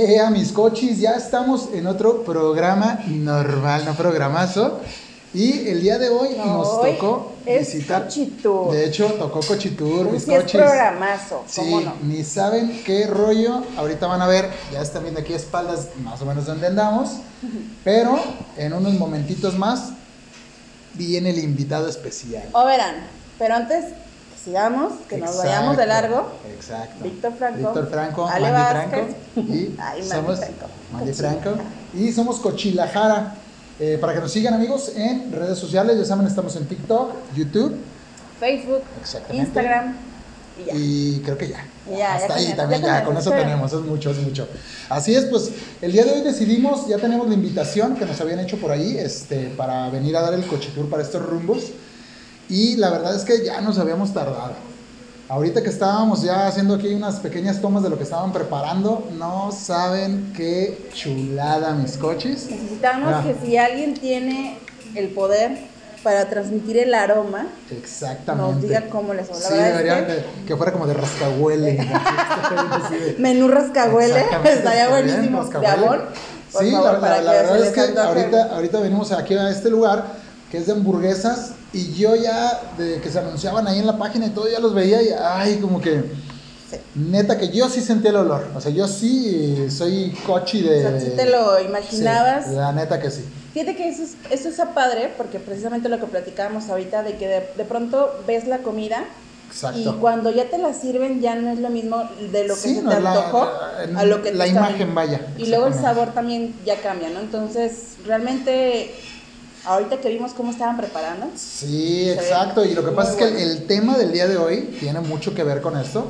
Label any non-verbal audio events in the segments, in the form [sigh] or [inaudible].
Eh, a mis cochis, ya estamos en otro programa normal, no programazo. Y el día de hoy nos Hoy tocó es visitar. Cochitur. De hecho, tocó Cochitur, mis sí es cochis. programazo, ¿cómo Sí, no? ni saben qué rollo. Ahorita van a ver, ya están viendo aquí espaldas más o menos donde andamos. [laughs] Pero en unos momentitos más viene el invitado especial. O verán, pero antes sigamos, que nos vayamos de largo. Exacto. Víctor Franco, Víctor Franco, Ale Mandy. Franco. Y [laughs] Ay, Mandy somos Franco. Mandy. Franco. Y somos Cochilajara. Eh, para que nos sigan amigos en redes sociales, ya saben, estamos en TikTok, YouTube Facebook. Instagram y ya. Y creo que ya. Ya, Hasta ahí también, ya con eso, [laughs] tenemos, es mucho, es mucho. Así es, pues el día de hoy decidimos, ya tenemos la invitación que nos habían hecho por ahí, este, para venir a dar el cochitur para estos rumbos. Y la verdad es que ya nos habíamos tardado. Ahorita que estábamos ya haciendo aquí unas pequeñas tomas de lo que estaban preparando, no saben qué chulada mis coches. Necesitamos que si alguien tiene el poder para transmitir el aroma, Exactamente. nos diga cómo les va. La Sí, verdad es debería que- que, fuera como de rascahuele. [laughs] Menú rascahuele, Exactamente, estaría buenísimo. De rascahuele. Sí, favor, la, la- verdad es que ahorita, ahorita venimos aquí a este lugar que es de hamburguesas y yo ya, de que se anunciaban ahí en la página y todo, ya los veía y ay, como que, Sí. neta que yo sí sentía el olor. O sea, yo sí soy cochi de... O sea, sí te lo imaginabas. Sí, la neta que sí. Fíjate que eso, es, eso está padre porque precisamente lo que platicábamos ahorita de que de, de pronto ves la comida Exacto. y cuando ya te la sirven ya no es lo mismo de lo que Sí, se no, te antojó la- a lo que la imagen, vaya, Y luego el sabor también ya cambia, ¿no? Entonces, realmente, ahorita que vimos cómo estaban preparando, Sí, exacto. Y lo que pasa es que el, bueno. el tema del día de hoy tiene mucho que ver con esto,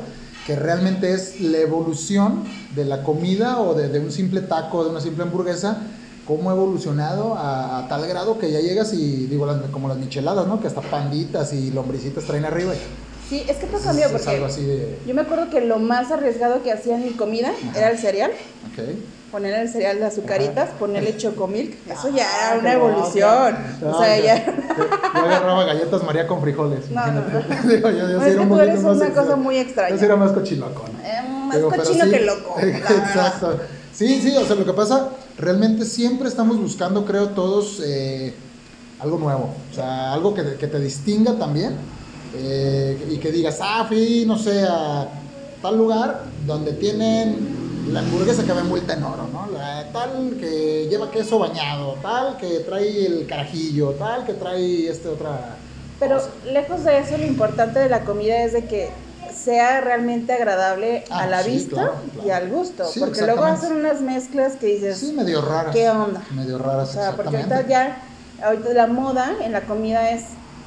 que realmente es la evolución de la comida o de, de un simple taco, de una simple hamburguesa, cómo ha evolucionado a, a tal grado que ya llegas y digo, las- como las micheladas, ¿no? Que hasta panditas y lombricitas traen arriba. sí, es que todo es- cambió es porque algo así de... yo me acuerdo que lo más arriesgado que hacían en comida era el cereal. Ok. Ponerle el cereal de azucaritas, ponerle chocomilk, eso Ah, ya era una qué evolución. O sea, No, ya. Yo agarraba galletas María con frijoles. No, no, imagínate. [laughs] Digo, yo- yo No, sí era un tú eres una cosa muy extraña. Yo sí era más cochilocón. Eh, más Digo, cochino sí, que loco. [laughs] Exacto. Sí, sí, o sea, lo que pasa, realmente siempre estamos buscando, creo, todos eh, algo nuevo. O sea, algo que, que te distinga también. eh, y que digas, ah, fui, no sé, a tal lugar donde tienen la hamburguesa que va envuelta en oro, ¿no? La, tal que lleva queso bañado, tal que trae el carajillo, tal que trae este otra. Pero cosa. lejos de eso, lo importante de la comida es de que sea realmente agradable Ah, a la sí, vista claro, claro. y al gusto. Sí, porque luego hacen unas mezclas que dices, Sí, medio raras. ¿qué onda? Medio raras, o sea, porque ahorita ya, ahorita la moda en la comida es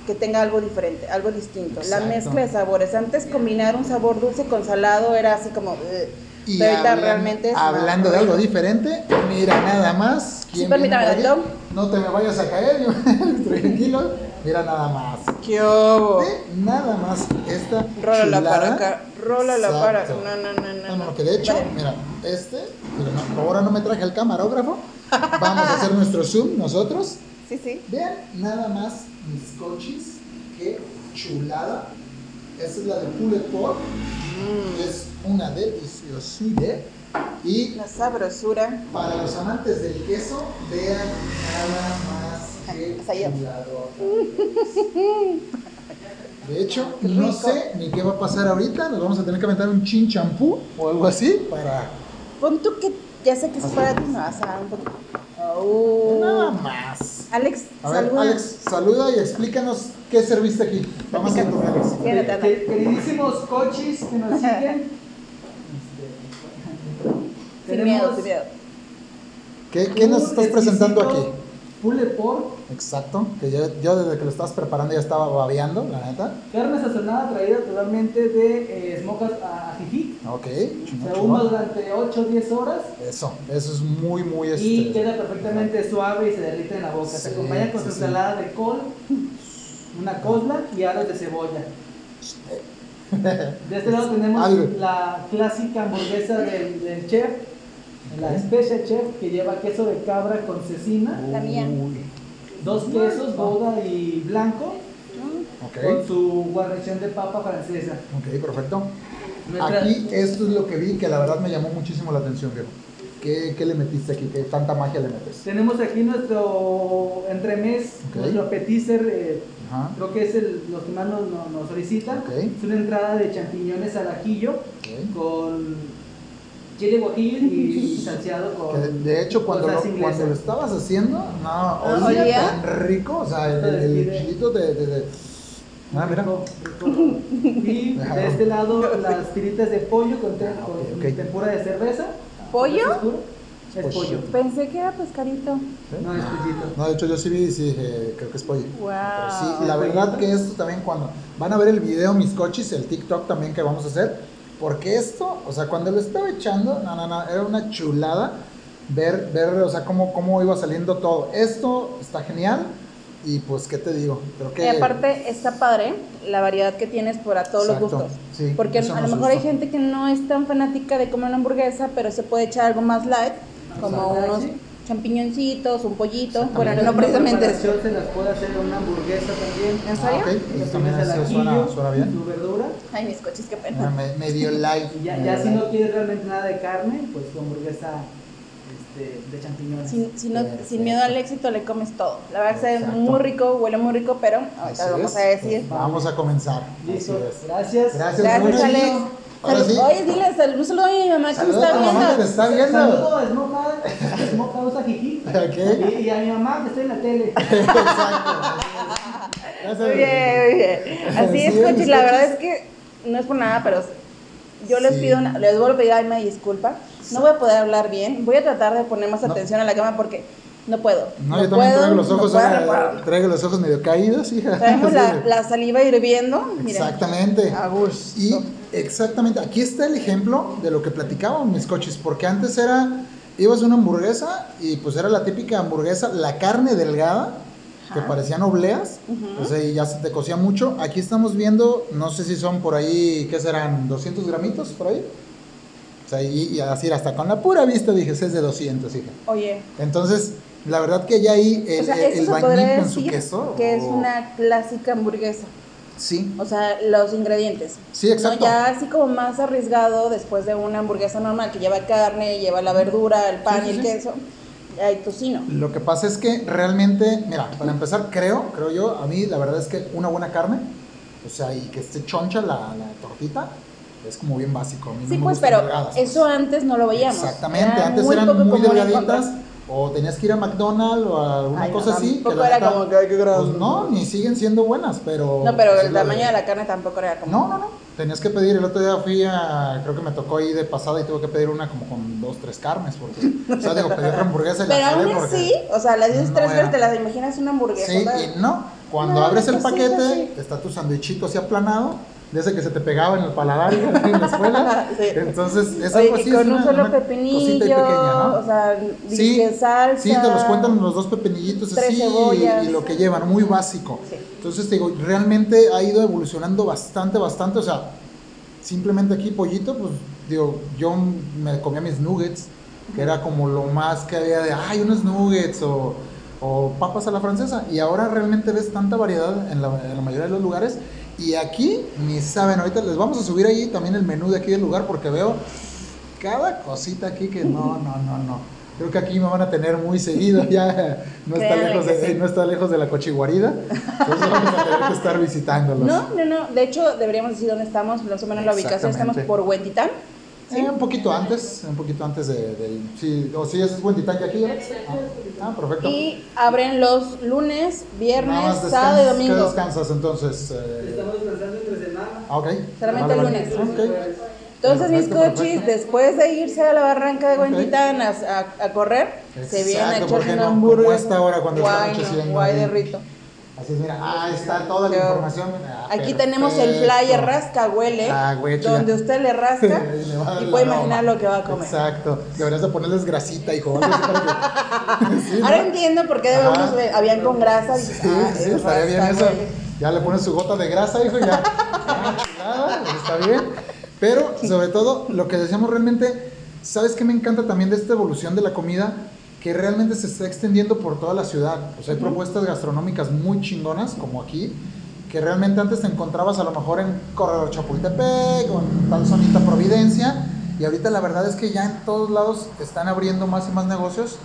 que tenga algo diferente, algo distinto. La Exacto. mezcla de sabores. Antes combinar un sabor dulce con salado era así como... "Ugh". Y Pero ahorita hablan- realmente es hablando de algo diferente, mira nada más. Sí, ¿quién ahí? tantito. No te me vayas a caer, [laughs] tranquilo. Mira nada más. ¿Qué hubo? Nada más esta Rólala chulada. para acá, rólala para... Exacto. No, no, no, no. No, no, que de hecho, Vale. mira, este, mira, no, ahora no me traje el camarógrafo. Vamos a hacer nuestro zoom nosotros. Sí, sí. Vean nada más mis cochis, qué chulada. Esta es la de pulled pork. Es una deliciosidad. Y La sabrosura. para los amantes del queso, vean nada más [laughs] que. De hecho, no sé ni qué va a pasar ahorita. Nos vamos a tener que aventar un chin champú o algo así para Pon tú que ya sé que es para ti, me vas a dar un poquito. Oh. nada más. Alex, A ver, saluda. Alex, saluda y explícanos qué serviste aquí. Vamos a Queridísimos cochis que nos [laughs] siguen. Sin miedo, sin miedo. ¿Qué, qué nos estás presentando aquí? pulled pork, Exacto, que yo, yo desde que lo estabas preparando ya estaba babeando, la neta. carne sazonada traída totalmente de eh, a ajijic. Ok, Se ahuma durante 8 o 10 horas Eso, eso es muy, muy y este. queda perfectamente suave y se derrite en la boca. Sí, se acompaña con sí, su sí. ensalada de col, una cosla y aros de cebolla. [laughs] De este lado tenemos Algo. la clásica hamburguesa del, del chef, la Special Chef, que lleva queso de cabra con cecina, La mía. Dos quesos, gouda y blanco, con Ok, su guarnición de papa francesa. ok, perfecto. Nuestra- Aquí esto es lo que vi que la verdad me llamó muchísimo la atención, viejo. ¿Qué, qué le metiste aquí? ¿Qué tanta magia le metes? Tenemos aquí nuestro entremés, Ok. nuestro appetizer, eh, creo que es el, los que más nos, nos- nos solicitan. Ok. Es una entrada de champiñones al ajillo ok. Con chile guajillo y [laughs] salseado con. Que de- hecho, cuando con lo, cuando lo estabas haciendo, no, olía ¿olía? tan rico, o sea, el, el, el chilito de, de, de- Ah, mira. Rico, rico. Y [laughs] de este lado las tiritas de pollo con, te- Ah, ok, con ok. tempura de cerveza. ¿Pollo? ¿Es pollo. Pensé que era pescadito. No, es pollito. No, de hecho yo sí vi y sí dije, creo que es pollo. Wow. Pero sí, la verdad que esto también cuando van a ver el video mis coches, el TikTok también que vamos a hacer, porque esto, o sea, cuando lo estaba echando, no, no, no, era una chulada ver, ver, o sea, cómo, cómo iba saliendo todo. Esto está genial y pues, ¿qué te digo? Creo que... Y aparte está padre la variedad que tienes para todos Exacto, los gustos. sí, Porque a lo mejor hay gente que no es tan fanática de comer una hamburguesa, pero se puede echar algo más light, como Exacto. unos champiñoncitos, un pollito. Bueno, no precisamente eso. preparación Se las puede hacer una hamburguesa también. ¿En Ah, serio? ok, Le eso también pones el eso suena, ajillo, suena bien. Su verdura. Ay, mis coches, qué pena. me- medio [laughs] light. Y ya, si no quieres realmente nada de carne, pues tu hamburguesa este, de champiñones. Sin, no- miedo al éxito le comes todo. La verdad que Exacto. muy rico, huele muy rico, pero ahorita Así lo vamos es. a decir. Vamos a comenzar. Listo. Así es. Gracias. Gracias, Gracias, Alex. Ahora sí. Oye, dile sal- un saludo a mi mamá que me Saludos está a la mamá que viendo. está viendo. Saludo a Smokehouse, Smokehouse Ajijic. Ok. Y, y a mi mamá que está en la tele. [laughs] Gracias. Muy bien, muy bien. Así es, coches. La coches. verdad es que no es por nada, pero yo les Sí. pido, una- les vuelvo a pedir ay, una disculpa. No voy a poder hablar bien. Voy a tratar de poner más No. atención a la cámara porque no puedo. No, yo también traigo los no ojos, puedo, no puedo. traigo los ojos medio caídos, hija. Traemos [laughs] la, saliva hirviendo. Exactamente. A gusto. Y exactamente, aquí está el ejemplo de lo que platicaban mis coches, porque antes era, ibas a una hamburguesa y pues era la típica hamburguesa, la carne delgada, que parecían obleas, o sea, y ya se te cocía mucho. Aquí estamos viendo, no sé si son por ahí, ¿qué serán? ¿200 gramitos por ahí? O sea, y, y así, hasta con la pura vista dije, es de 200, hija. Oye, Entonces, la verdad que ya ahí el, o sea, el- en su queso. que es o- una clásica hamburguesa. Sí, O sea, los ingredientes. sí, exacto. No, ya así como más arriesgado después de una hamburguesa normal que lleva carne, lleva la verdura, el pan Sí, y el sí. queso. Hay tocino. Lo que pasa es que realmente, mira, para empezar, creo, creo yo, a mí la verdad es que una buena carne, o sea, y que esté choncha la, la tortita, es como bien básico. A mí no Sí, me pues, pero delgadas, eso antes no lo veíamos. Exactamente, Era antes muy eran muy delgaditas, encontrar. O tenías que ir a McDonald's o a alguna Ay, no, cosa así. la era como que, ay, qué grande. Pues no, ni siguen siendo buenas, pero. No, pero pues, el tamaño de- de la carne tampoco era como. No, no, no. Tenías que pedir, el otro día fui a, creo que me tocó ahí de pasada y tuve que pedir una como con dos, tres carnes, porque, o sea, digo, pedí otra hamburguesa y la Pero aún así, o sea, las dices no tres veces, te las imaginas una hamburguesa. Sí, y no. Cuando No, abres el pues sí, paquete, pues sí. está tu sandwichito así aplanado, de ese que se te pegaba en el paladar [laughs] en la escuela. [laughs] Sí. Entonces, es Oye, algo y así. con es un solo pepinillo, pequeña, ¿no? o sea, Sí, salsa. sí, te los cuentan los dos pepinillitos así y- cebollas. y, lo que llevan, muy básico. Sí. Entonces, te digo, realmente ha ido evolucionando bastante, bastante. O sea, simplemente aquí pollito, pues digo, yo me comía mis nuggets, que era como lo más que había de, ay, unos nuggets o, o papas a la francesa. Y ahora realmente ves tanta variedad en la, en la mayoría de los lugares. Y aquí ni saben, ahorita les vamos a subir ahí también el menú de aquí del lugar porque veo cada cosita aquí que no, no, no, no. Creo que aquí me van a tener muy seguido, [laughs] ya no está, Créanle lejos de, sí. no está lejos de la cochiguarida. Entonces vamos a tener que estar [laughs] visitándolos. No, no, no. De hecho, deberíamos decir dónde estamos, más o menos la ubicación. Estamos por Huentitán. Eh, un poquito antes, un poquito antes de, del... Sí, o sí, ese es buen titán que aquí. Ah, ah, perfecto. Y abren los lunes, viernes, sábado y descansas- ¿Qué domingo. descansas entonces? Eh, Estamos descansando entre semana. ah, ok. Solamente el lunes. Ok. Entonces mis Perfecto, cochis, perfecto. después de irse a la barranca de Ok. Huentitán a, a- a correr, se vienen a Exacto, echarse porque un no, como esta hora cuando está guay, anocheciendo no, guay de rito. Así es, mira, ahí está toda la Yo- información. Ah, Aquí tenemos el flyer rasca huele, Ah, güey, donde usted le rasca [laughs] Y le puede imaginar lo que va a comer. Exacto. Deberías de ponerles grasita, hijo. [laughs] Sí, ¿no? Ahora entiendo por qué de unos habían con grasa y Sí, dices, ah, sí, es estaría bien eso. huele. Ya le pones su gota de grasa, hijo, y ya. Ah, chulada, está bien. Pero, sobre todo, lo que decíamos realmente, ¿sabes qué me encanta también de esta evolución de la comida? Que realmente se está extendiendo por toda la ciudad. O sea, hay propuestas gastronómicas muy chingonas, como aquí, que realmente antes te encontrabas a lo mejor en Corredor Chapultepec o en tal zonita Providencia. Y ahorita la verdad es que ya en todos lados están abriendo más y más negocios.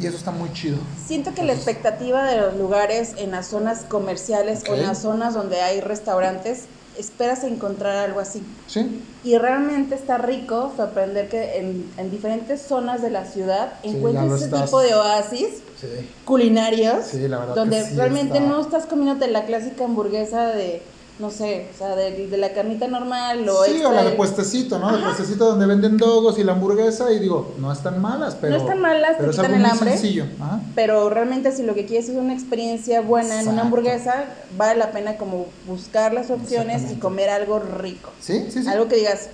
Y eso está muy chido. Siento que la expectativa de los lugares en las zonas comerciales o Ok. en las zonas donde hay restaurantes, esperas encontrar algo así. ¿Sí? Y realmente está rico sorprender que en, en diferentes zonas de la ciudad Sí, encuentres ese estás- tipo de oasis Sí. culinarios Sí, la verdad donde realmente está- no estás comiéndote la clásica hamburguesa de, no sé, o sea, de, de la carnita normal o sí, extra o la de de- puestecito, ¿no? El puestecito donde venden dogos y la hamburguesa y digo, no están malas, pero... están malas, te pero es quitan algo el muy hambre. sencillo. Ajá. Pero realmente si lo que quieres es una experiencia buena en una hamburguesa, vale la pena como buscar las opciones y comer algo rico. Sí, sí, sí. Algo que digas,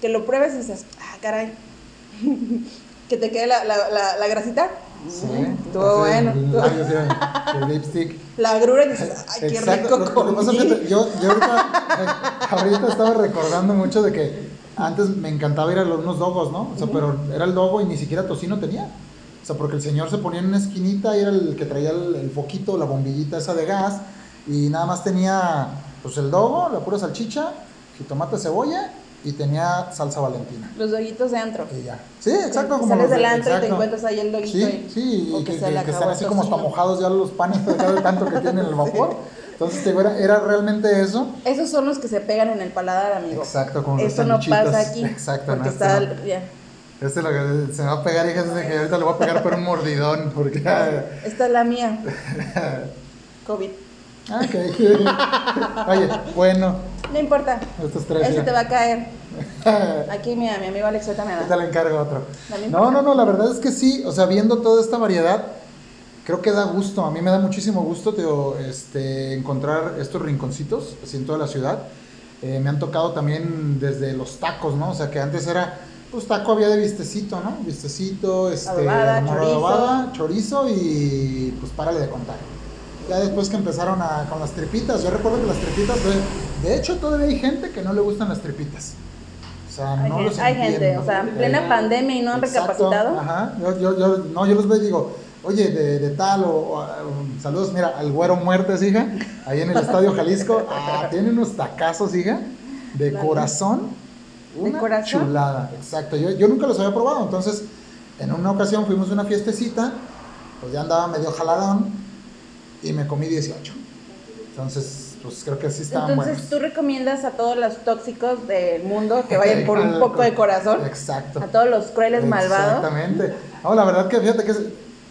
que lo pruebes y dices, ah, caray, [laughs] que te quede la, la, la, la grasita. Sí. Así, bueno. el estuvo- labio, sí, el lipstick. La agrura dices, ay, qué Exacto. rico Lo- lo que pasa, comí. fíjate, yo, yo ahorita, [laughs] ahorita estaba recordando mucho de que antes me encantaba ir a los, unos dogos, ¿no? O sea, pero era el dogo y ni siquiera tocino tenía. O sea, porque el señor se ponía en una esquinita y era el que traía el, el foquito, la bombillita esa de gas y nada más tenía pues el dogo, la pura salchicha, jitomate, cebolla y tenía salsa valentina. Los doguitos de antro. Y ya. Sí, exacto. Que como sales del antro y te exacto. encuentras ahí el doguito Sí, y- sí, o y que que, que- están así como mojados ya los panes de tanto que tienen el vapor. Entonces, era, era realmente eso. Esos son los que se pegan en el paladar, amigo. Exacto, como los Eso no pasa aquí. Exacto, Porque no, está. este ya. Este lo que se me va a pegar, hija, es que ahorita le voy a pegar por un mordidón, porque... Esta es la mía. [laughs] COVID. Ah, ok. [laughs] Oye, bueno, No importa. estos tres Ese te va a caer. [laughs] Aquí mira, mi amigo Alex ahorita me da. le encargo otro. No No, no, la verdad es que sí, o sea, viendo toda esta variedad, creo que da gusto, a mí me da muchísimo gusto tío, este, encontrar estos rinconcitos así en toda la ciudad. Eh, me han tocado también desde los tacos, ¿no? O sea, que antes era, pues taco había de vistecito, ¿no? Vistecito, este, Adobada, chorizo. adobada, chorizo y pues párale de contar. Ya después que empezaron a, con las tripitas, yo recuerdo que las tripitas, de, de hecho todavía hay gente que no le gustan las tripitas. O sea, Hay, no gen- los hay gente, o sea, en plena Eh, pandemia y no han Exacto, recapacitado. Ajá. Yo, yo, yo, no, yo los veo y digo, oye, de, de tal, o, o, saludos, mira, al güero muertes, hija, ahí en el Estadio Jalisco. [laughs] Ah, tiene unos tacazos, hija, de Claro. corazón. ¿De Una corazón? chulada, exacto. Yo, yo nunca los había probado, entonces, en una ocasión fuimos a una fiestecita, pues ya andaba medio jaladón y me comí 18. Entonces, pues creo que sí estaban Entonces, buenos. tú recomiendas a todos los tóxicos del mundo que vayan [laughs] por un poco de corazón. Exacto. A todos los crueles malvados. Exactamente. No, la verdad que fíjate que es-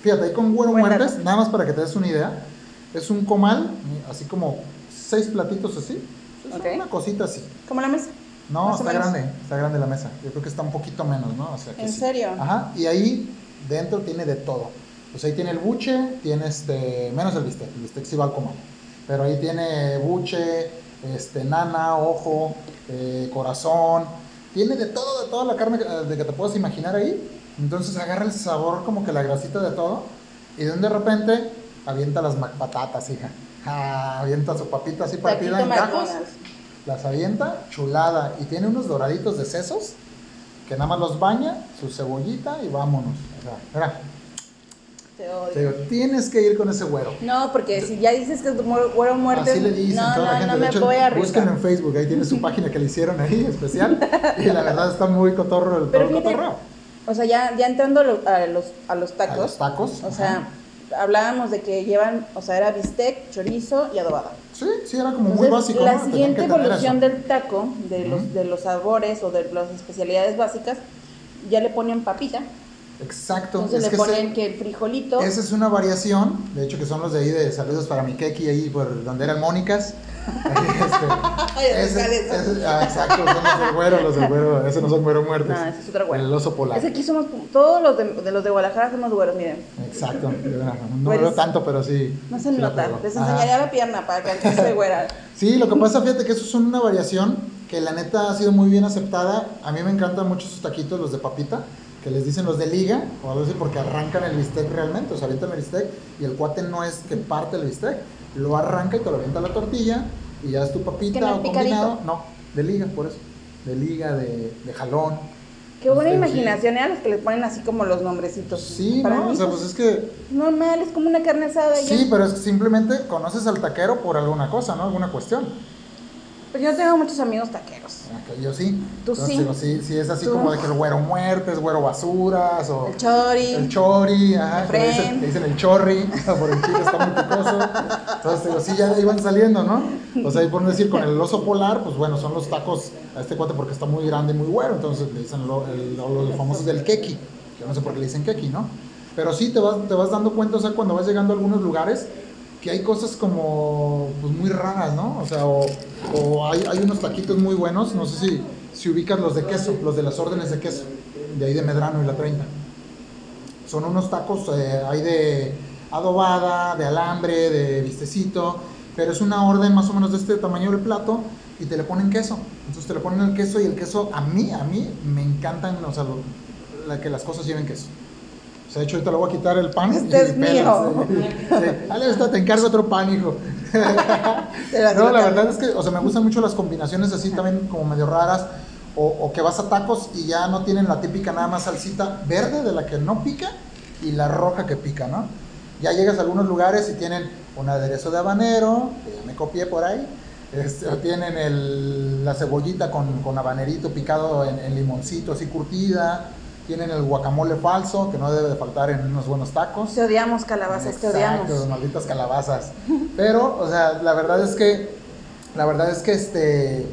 fíjate, ahí con Güero Muertes, nada más para que te des una idea, es un comal, así como seis platitos así, es Ok. una cosita así. Como la mesa. No, Más está grande, está grande la mesa. Yo creo que está un poquito menos, ¿no? O sea, que ¿En sí. serio? Ajá, y ahí dentro tiene de todo. Pues ahí tiene el buche, tiene este, menos el bistec, el bistec sí va al. Pero ahí tiene buche, este, nana, ojo, eh, corazón, tiene de todo, de toda la carne eh, de que te puedas imaginar ahí. Entonces agarra el sabor como que la grasita de todo y de repente avienta las macpatatas, hija. Ah, avienta su papita así partida en cajos las avienta, chulada, y tiene unos doraditos de sesos que nada más los baña, su cebollita y vámonos. O sea, mira, Te odio. te digo, tienes que ir con ese güero. No, porque si ya dices que es güero muerte, Así le dicen no, toda la no, gente. no de hecho, voy a en. Facebook, ahí tiene su [laughs] página que le hicieron ahí especial. Y la verdad está muy cotorro el Pero fíjate, cotorreo. o sea, ya, ya entrando a lo- a los, a los A tacos, los tacos. o ajá. sea, hablábamos de que llevan, o sea, era bistec, chorizo y adobada. Sí, sí, era como muy básico. la siguiente evolución del taco, de los, de los sabores o de las especialidades básicas, ya le ponían papita. Exacto. Entonces es le que ponen ese- que el frijolito. Esa es una variación, de hecho que son los de ahí de saludos para mi keki ahí por donde eran Mónicas. [laughs] Este, ese- ese- ah, exacto, son los del güero, los del güero, ese no son güero muertos. No, ese es otro güero. El oso polar. Es que aquí somos, todos los de, de los de Guadalajara somos güeros, miren. Exacto, [laughs] no Güeris. veo tanto, pero sí. No se sí nota. Les Ajá. enseñaría la pierna para que soy güera. [laughs] Sí, lo que pasa, fíjate que eso es una variación que la neta ha sido muy bien aceptada. A mí me encantan mucho esos taquitos, los de papita, que les dicen los de liga, o algo así, porque arrancan el bistec realmente, o sea, avientan el bistec y el cuate no es que parte el bistec, lo arranca y te lo avienta la tortilla y ya es tu papita no o combinado. picadito. No, de liga, por eso. De liga, de, de jalón. Qué buena Este, sí. imaginación, ¿eh? a los que les ponen así como los nombrecitos. Sí, Para ¿no? O sea, pues, pues es que normal, es como una carne asada. ya. Sí, pero es que simplemente conoces al taquero por alguna cosa, ¿no? Alguna cuestión. Pues yo tengo muchos amigos taqueros. Ok, yo sí. Tú Entonces, sí. sí, sí, es así Tú. como de que el güero muerte, es güero basuras, o El chori. el chori, ajá, El que le dicen, le dicen el chorri, [laughs] por el chile está muy picoso. Entonces, digo, sí, ya iban saliendo, ¿no? O sea, y por decir, con el oso polar, pues bueno, son los tacos a este cuate porque está muy grande y muy güero, entonces le dicen lo- el- lo- los famosos del keki. Yo no sé por qué le dicen keki, ¿no? Pero sí te vas, te vas dando cuenta, o sea, cuando vas llegando a algunos lugares, que hay cosas como pues muy raras, ¿no? O sea, o, hay, hay unos taquitos muy buenos, no sé si, si ubicas los de queso, los de las órdenes de queso, de ahí de Medrano y la 30. Son unos tacos, eh, hay de adobada, de alambre, de vistecito, pero es una orden más o menos de este tamaño del plato y te le ponen queso. Entonces te le ponen el queso y el queso a mí, a mí me encantan, o sea, la, que las cosas lleven queso. De hecho ahorita le voy a quitar el pan. Este es pelas, mío. sí. Sí. Te encargo otro pan, hijo. [laughs] No, la verdad es que, o sea, me gustan mucho las combinaciones así también como medio raras. O, o que vas a tacos y ya no tienen la típica nada más salsita verde de la que no pica y la roja que pica, ¿no? Ya llegas a algunos lugares y tienen un aderezo de habanero, que ya me copié por ahí. Este, o tienen el- la cebollita con, con habanerito picado en, en limoncito así curtida. Tienen el guacamole falso, que no debe de faltar en unos buenos tacos. Te odiamos, calabazas, te Exacto, odiamos. malditas calabazas. Pero, o sea, la verdad es que, la verdad es que este,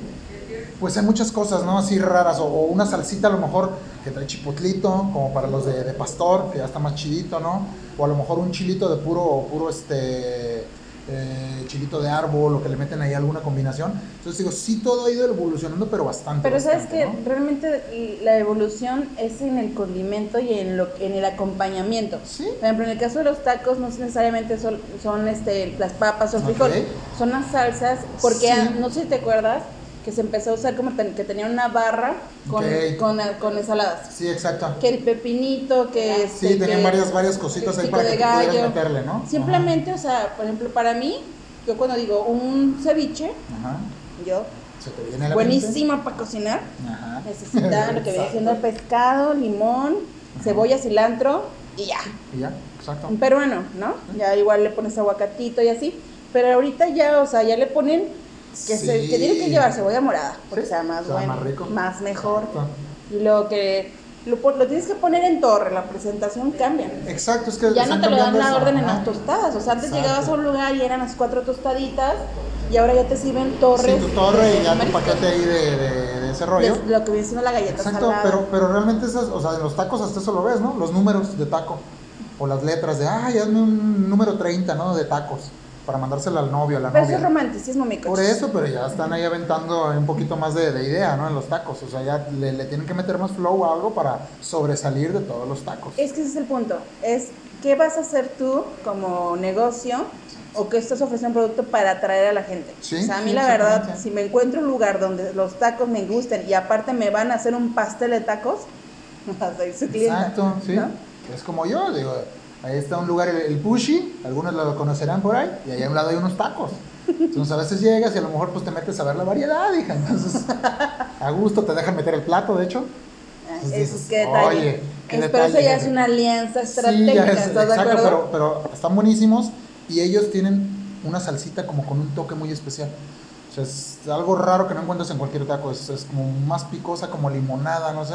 pues hay muchas cosas, ¿no? Así raras, o, o una salsita a lo mejor que trae chipotlito, como para los de, de pastor, que ya está más chidito, ¿no? O a lo mejor un chilito de puro, puro este, eh, chilito de árbol, o que le meten ahí alguna combinación. Entonces digo, sí todo ha ido evolucionando, pero bastante. Pero sabes bastante, que ¿no? realmente la evolución es en el condimento y en, lo, en el acompañamiento. Sí. Por ejemplo, en el caso de los tacos no necesariamente son, son este, las papas o el Ok. frijol, son las salsas, porque Sí. no sé si te acuerdas que se empezó a usar como ten- que tenía una barra con, con, con ensaladas. Sí, exacto. Que el pepinito, que este, Sí, tenían que varias, varias cositas ahí para que gallo. meterle, ¿no? Ajá. Simplemente, o sea, por ejemplo, para mí, yo cuando digo un ceviche, Ajá. yo Se te viene a la mente. buenísima para cocinar. Ajá. [laughs] Necesita lo que viene siendo el pescado, limón, cebolla, cilantro y ya. Y ya, exacto. Un peruano, ¿no? Ya igual le pones aguacatito y así. Pero ahorita ya, o sea, ya le ponen que, se, Sí. que tiene que llevar cebolla morada, porque Sí, sea más o sea, bueno, más rico. más mejor. Exacto. Y lo que lo, lo tienes que poner en torre, la presentación cambia. Exacto, es que Ya no te lo dan la orden en las tostadas. O sea, antes Exacto. llegabas a un lugar y eran las cuatro tostaditas y ahora ya te sirven torres. Sí, tu torre y ya tu paquete ahí de, de, de ese rollo. De lo que viene siendo la galleta Exacto, salada. pero, pero realmente esas, o sea, en los tacos hasta eso lo ves, ¿no? Los números de taco. O las letras de, ay, hazme un número 30, ¿no? De tacos. Para mandársela al novio, a la Pero eso es novia. romanticismo, mi Por eso, pero ya están ahí aventando un poquito más de, de idea, ¿no? En los tacos. O sea, ya le, le tienen que meter más flow a algo para sobresalir de todos los tacos. Es que ese es el punto. Es qué vas a hacer tú como negocio o qué estás ofreciendo un producto para atraer a la gente. Sí, o sea, a mí sí, la verdad, si me encuentro un lugar donde los tacos me gusten y aparte me van a hacer un pastel de tacos, [laughs] soy su clienta. Exacto, sí. ¿no? Es como yo, digo, ahí está un lugar, el, el Pushy, algunos lo conocerán por ahí, y ahí a un lado hay unos tacos. Entonces a veces llegas y a lo mejor pues te metes a ver la variedad, hija. Entonces, a gusto te dejan meter el plato, de hecho. Entonces Eso es que detalle. oye, qué Es- pero eso ya es una alianza Sí, estratégica, ya es- ¿estás de exacto, acuerdo? pero, pero están buenísimos y ellos tienen una salsita como con un toque muy especial. O sea, es algo raro que no encuentras en cualquier taco. Es, es como más picosa, como limonada, no sé.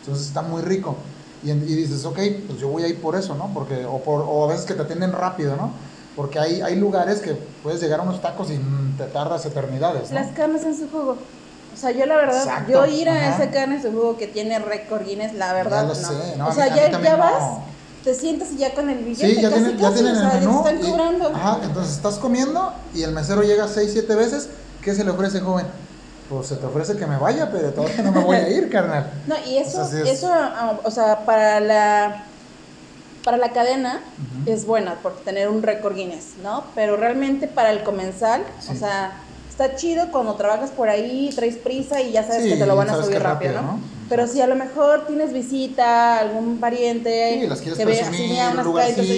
Entonces está muy rico. Y, y dices, ok, pues yo voy a ir por eso, ¿no? Porque, o, por, o a veces que te atienden rápido, ¿no? Porque hay, hay lugares que puedes llegar a unos tacos y mm, te tardas eternidades, ¿no? Las carnes en su jugo. O sea, yo la verdad, Exacto, yo ir a ajá. esa carne en su jugo que tiene récord Guinness, la verdad, Ya lo no. sé, ¿no? O sea, mí- ya, ya no. vas te sientas y ya con el billete. Sí, ya casi, tienen, ya casi, tienen o el menú. Te están cobrando. ajá, entonces estás comiendo y el mesero llega 6, 7 veces. ¿Qué se le ofrece, joven? Pues se te ofrece que me vaya, pero todavía no me voy a ir, carnal. [laughs] No, y eso, así es. eso, ah, o sea, para la, para la cadena es buena por tener un récord Guinness, ¿no? Pero realmente para el comensal, o sea, está chido cuando trabajas por ahí, traes prisa y ya sabes Sí, que te lo van a subir rápido, rápido, ¿no? ¿no? Pero si a lo mejor tienes visita, algún pariente, Sí, las quieres que ve así ya unas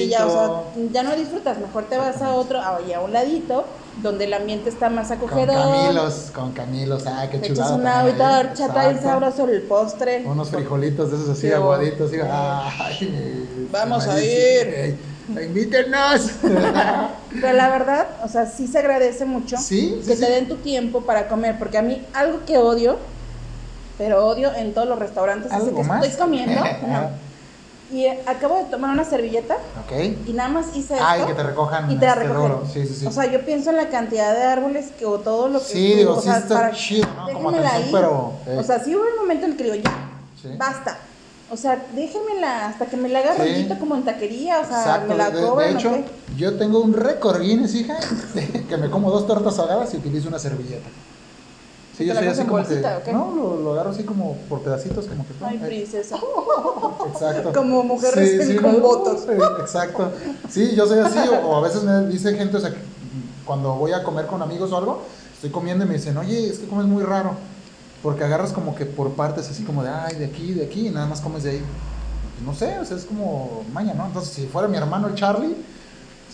ya, o sea, ya no disfrutas, mejor te vas a otro, a, a un ladito, donde el ambiente está más Con acogedor. Camilos, con Camilos, ah, qué Te echas chulada. una agüita ¿eh? horchata y sabroso el postre. Unos frijolitos de esos así Sí, o- aguaditos. Digo, ay, Vamos a ir. Invítenos. [laughs] Pero la verdad, o sea, sí se agradece mucho Sí, que sí. te den tu tiempo para comer, porque a mí algo que odio, pero odio en todos los restaurantes, es ¿Algo que más? estoy comiendo [laughs] no, y eh, acabo de tomar una servilleta ok. y nada más hice esto Ay, que te recojan. y te la este, duro. Sí, sí, sí. O sea, yo pienso en la cantidad de árboles que o todo lo que Sí, digo, o sí sea, está para- chido, ¿no? Como atención, pero, eh. O sea, sí hubo un momento en el que digo, ya, Sí. basta. O sea, déjenmela hasta que me la haga rollito como en taquería, o sea, Exacto, me la de, de cobran o hecho, yo tengo un récord Guinness, hija, [laughs] que me como dos tortas ahogadas y utilizo una servilleta. Sí, ¿Te yo soy así como bolsita que, no, lo, lo agarro así como por pedacitos, como que Ay, eh, princesa. [laughs] Exacto. Como mujer recién con ¿no? votos. Exacto. Sí, yo soy así, o, o a veces me dice gente, o sea, que cuando voy a comer con amigos o algo, estoy comiendo y me dicen, oye, es que comes muy raro. Porque agarras como que por partes, así como de, ay, de aquí, de aquí, y nada más comes de ahí. Pues no sé, o sea, es como maña, ¿no? Entonces, si fuera mi hermano el Charlie,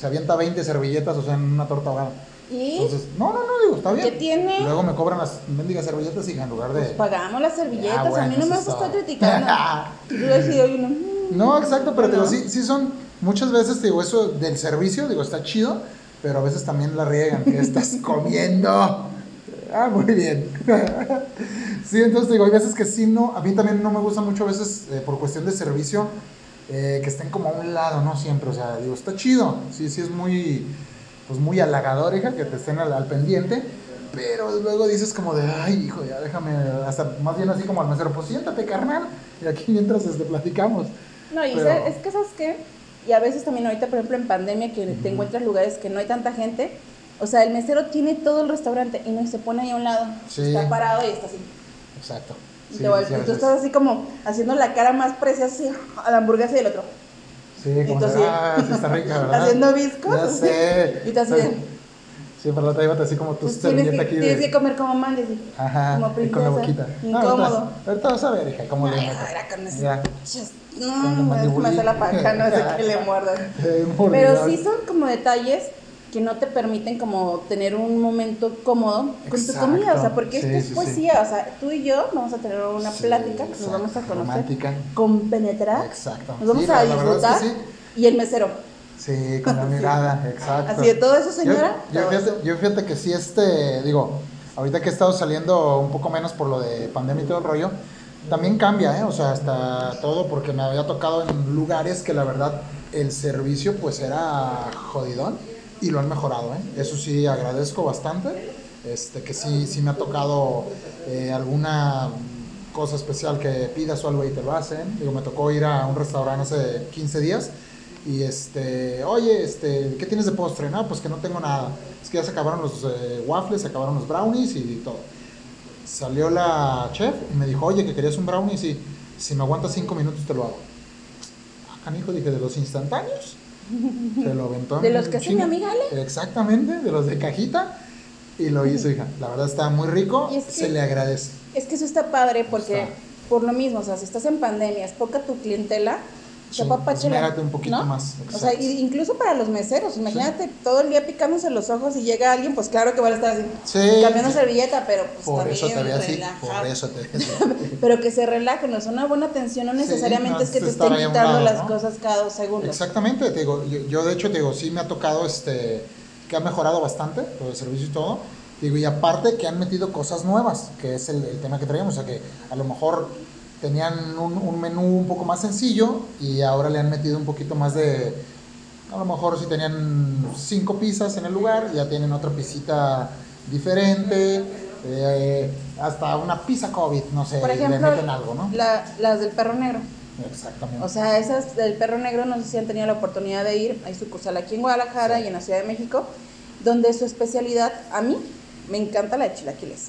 se avienta 20 servilletas, o sea, en una torta ahogada. Y Entonces, no, no, no, digo, está bien. ¿Qué tiene? Luego me cobran las mendigas servilletas y en lugar de... pues pagamos las servilletas. Ah, bueno, a mí no me eso gusta estar criticando. [laughs] Y tú decís, oye, no. No, exacto, pero te digo, no. sí, sí son, muchas veces te digo, eso del servicio, digo, está chido, pero a veces también la riegan, que estás [laughs] comiendo. Ah, muy bien. [laughs] sí, entonces digo, hay veces que sí, no, a mí también no me gusta mucho a veces eh, por cuestión de servicio, eh, que estén como a un lado, no siempre, o sea, digo, está chido, sí, sí es muy, pues muy halagador, hija, que te estén al, al pendiente. Pero luego dices como de, ay, hijo, ya déjame, hasta más bien así como al mesero, pues siéntate, carnal, y aquí mientras este, platicamos. No, y Pero- es que, ¿sabes qué? Y a veces también ahorita, por ejemplo, en pandemia, que te encuentras lugares que no hay tanta gente, o sea, el mesero tiene todo el restaurante y no se pone ahí a un lado, Sí. está parado y está así. Exacto. Y, Sí, te sí, y tú estás así como haciendo la cara más preciosa así, a la hamburguesa y el otro. Sí, como y tú ah, sí está rica, ¿verdad? haciendo viscos. Ya sé. Y tú así de- Sí, pero la otra así como tu Pues tienes, que, aquí tienes de... que comer como mandes. y- Ajá, como y princesa. con la boquita. Ah, Incómodo. ahorita, ahorita vas a ver, hija, cómo le Ay, ahora con eso. Ya. No, la me, hace la paja, no sé que le [laughs] muerdas. Eh, Pero sí son como detalles que no te permiten como tener un momento cómodo con tu Exacto. comida, o sea, porque Sí, esto es sí, sí. poesía, o sea, tú y yo vamos a tener una plática que nos exacto, vamos a conocer, romántica. compenetrar, Exacto. nos vamos a es disfrutar que y el mesero. Sí, con la mirada, exacto. [laughs] Así de todo eso, señora. Yo, fíjate, yo fíjate que sí, este, digo, ahorita que he estado saliendo un poco menos por lo de pandemia y todo el rollo, también cambia, ¿eh? O sea, hasta todo, porque me había tocado en lugares que la verdad el servicio pues era jodidón y lo han mejorado, ¿eh? Eso sí, agradezco bastante, este, que sí, sí me ha tocado eh, alguna cosa especial que pidas o algo y te lo hacen. Digo, me tocó ir a un restaurante hace 15 días y este, oye, este, ¿qué tienes de postre? No, pues que no tengo nada. Es que ya se acabaron los eh, waffles, se acabaron los brownies y todo. Salió la chef y me dijo, oye, que querías un brownie, sí. Si me aguantas cinco minutos te lo hago. Ah, canijo, dije, de los instantáneos. Se lo aventó. en ¿De los que hace mi amiga Ale? Exactamente, de los de cajita. Y lo hizo, hija. La verdad está muy rico. Y es que- Se le agradece. Es que eso está padre porque Está. por lo mismo, o sea, si estás en pandemia, es poca tu clientela, Sí, esmérate un poquito ¿no? más, O sea, incluso para los meseros, imagínate todo el día picándose los ojos y llega alguien, pues claro que van a estar así, Sí. cambiando servilleta, pero pues Por eso te también ve así. relajado. Por eso te. [laughs] Pero que se relajen, o sea, una buena atención no necesariamente no es que te estén quitando lado, las cosas cada dos segundos. Exactamente, te digo, yo, yo de hecho te digo, sí me ha tocado este que ha mejorado bastante todo el servicio y todo. Digo, y aparte que han metido cosas nuevas, que es el, el tema que traíamos, o sea que a lo mejor tenían un, un menú un poco más sencillo y ahora le han metido un poquito más de, a lo mejor si tenían cinco pizzas en el lugar, ya tienen otra pisita diferente, eh, hasta una pizza COVID, no sé, Por le meten algo, ¿no? la- las del perro negro. Exactamente. O sea, esas del perro negro, no sé si han tenido la oportunidad de ir, hay sucursal aquí en Guadalajara Sí. y en la Ciudad de México, donde su especialidad, a mí, me encanta la de chilaquiles.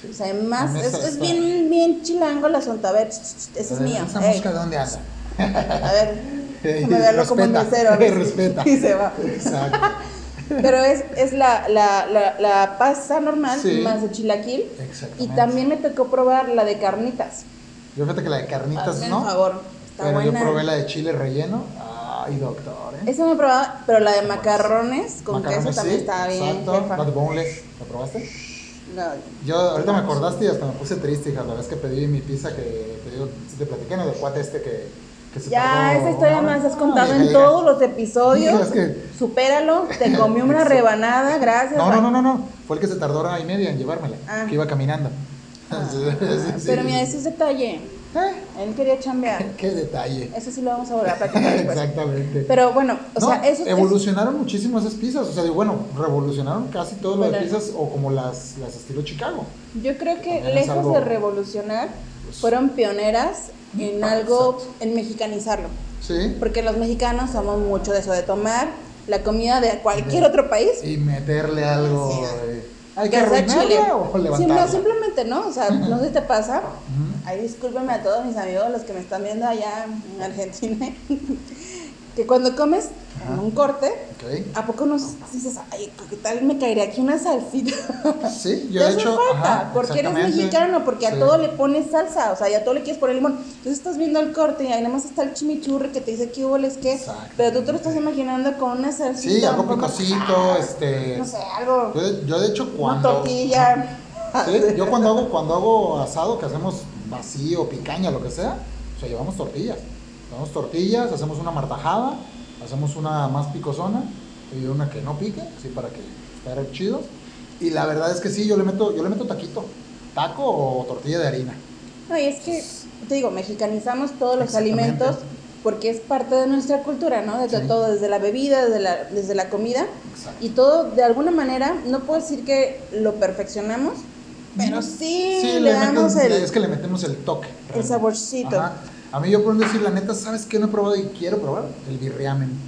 Sí. O sea, La es, bien, bien chilango el asunto. A ver, ese es mío. ¿Esa Ey, mosca de dónde anda? a ver, [laughs] déjame verlo como un mesero. respeta. [laughs] si se va. Exacto. [laughs] Pero es, es la, la, la, la pasta normal Sí. más el chilaquil. Y también me tocó probar la de carnitas. Yo fíjate que la de carnitas Hazme no. el favor, está pero buena. yo probé la de chile relleno. Ay, doctor, ¿eh? Esa me he probado, pero la de macarrones con Macarrones, queso también sí, estaba bien, Exacto. jefa. La de boneless, ¿la probaste? No, Yo ahorita me acordaste y hasta me puse triste, hija, la vez que pedí mi pizza que te digo, si te platiqué, ¿no? Del cuate este que, que se Ya, esa historia las has contado No, en hija, todos hija. los episodios. Hija, es que- Supéralo, te [laughs] comí una rebanada, gracias. No, no, no, no, no, fue el que se tardó hora y media en llevármela, Ah. que iba caminando. [laughs] Sí, sí. Pero mira, ese es detalle. Eh, Él quería chambear. [laughs] qué detalle. Eso sí lo vamos a volver a platicar después. Exactamente. Pero bueno, o No, sea, eso es- evolucionaron muchísimo esas pizzas, o sea, digo, bueno, revolucionaron casi de Bueno. pizzas o como las, las estilo Chicago. Yo creo que También es lejos algo- de revolucionar, Pues- fueron pioneras en algo, Exacto. en mexicanizarlo. Sí. Porque los mexicanos somos mucho de eso, de tomar la comida de cualquier otro país. Y meterle algo. Sí. eh, Hay que sea chile. o no, simplemente, ¿no? O sea, no sé si te pasa. Ujú. Ay, discúlpenme a todos mis amigos, los que me están viendo allá en Argentina, que cuando comes en un corte. ¿a poco no dices, ay, ¿qué tal me caería aquí una salsita? Sí, [laughs] yo he hecho. falta, ajá, porque eres mexicano, porque a todo le pones salsa, o sea, y a todo le quieres poner limón. Entonces estás viendo el corte y ahí nada más está el chimichurri que te dice qué hubo, es qué, pero tú te lo estás imaginando con una salsita. Sí, algo picosito, este. No sé, algo, Yo de, yo de hecho una cuando. tortilla. [laughs] Sí, yo cuando hago, cuando hago asado, que hacemos vacío, picaña, lo que sea, o sea, llevamos tortillas. Llevamos tortillas, hacemos una martajada, hacemos una más picosona y una que no pique, así para que esté chido. Y la verdad es que sí, yo le meto, yo le meto taquito, taco o tortilla de harina. No, y es que, te digo, mexicanizamos todos los alimentos porque es parte de nuestra cultura, ¿no? Desde Sí. todo, desde la bebida, desde la, desde la comida. Exacto. Y todo, de alguna manera, no puedo decir que lo perfeccionamos, pero sí, Sí, le, le damos metemos- el... es que le metemos el toque. realmente. saborcito. Ajá. A mí yo por decir la neta, ¿sabes qué no he probado y quiero probar? El birriamen.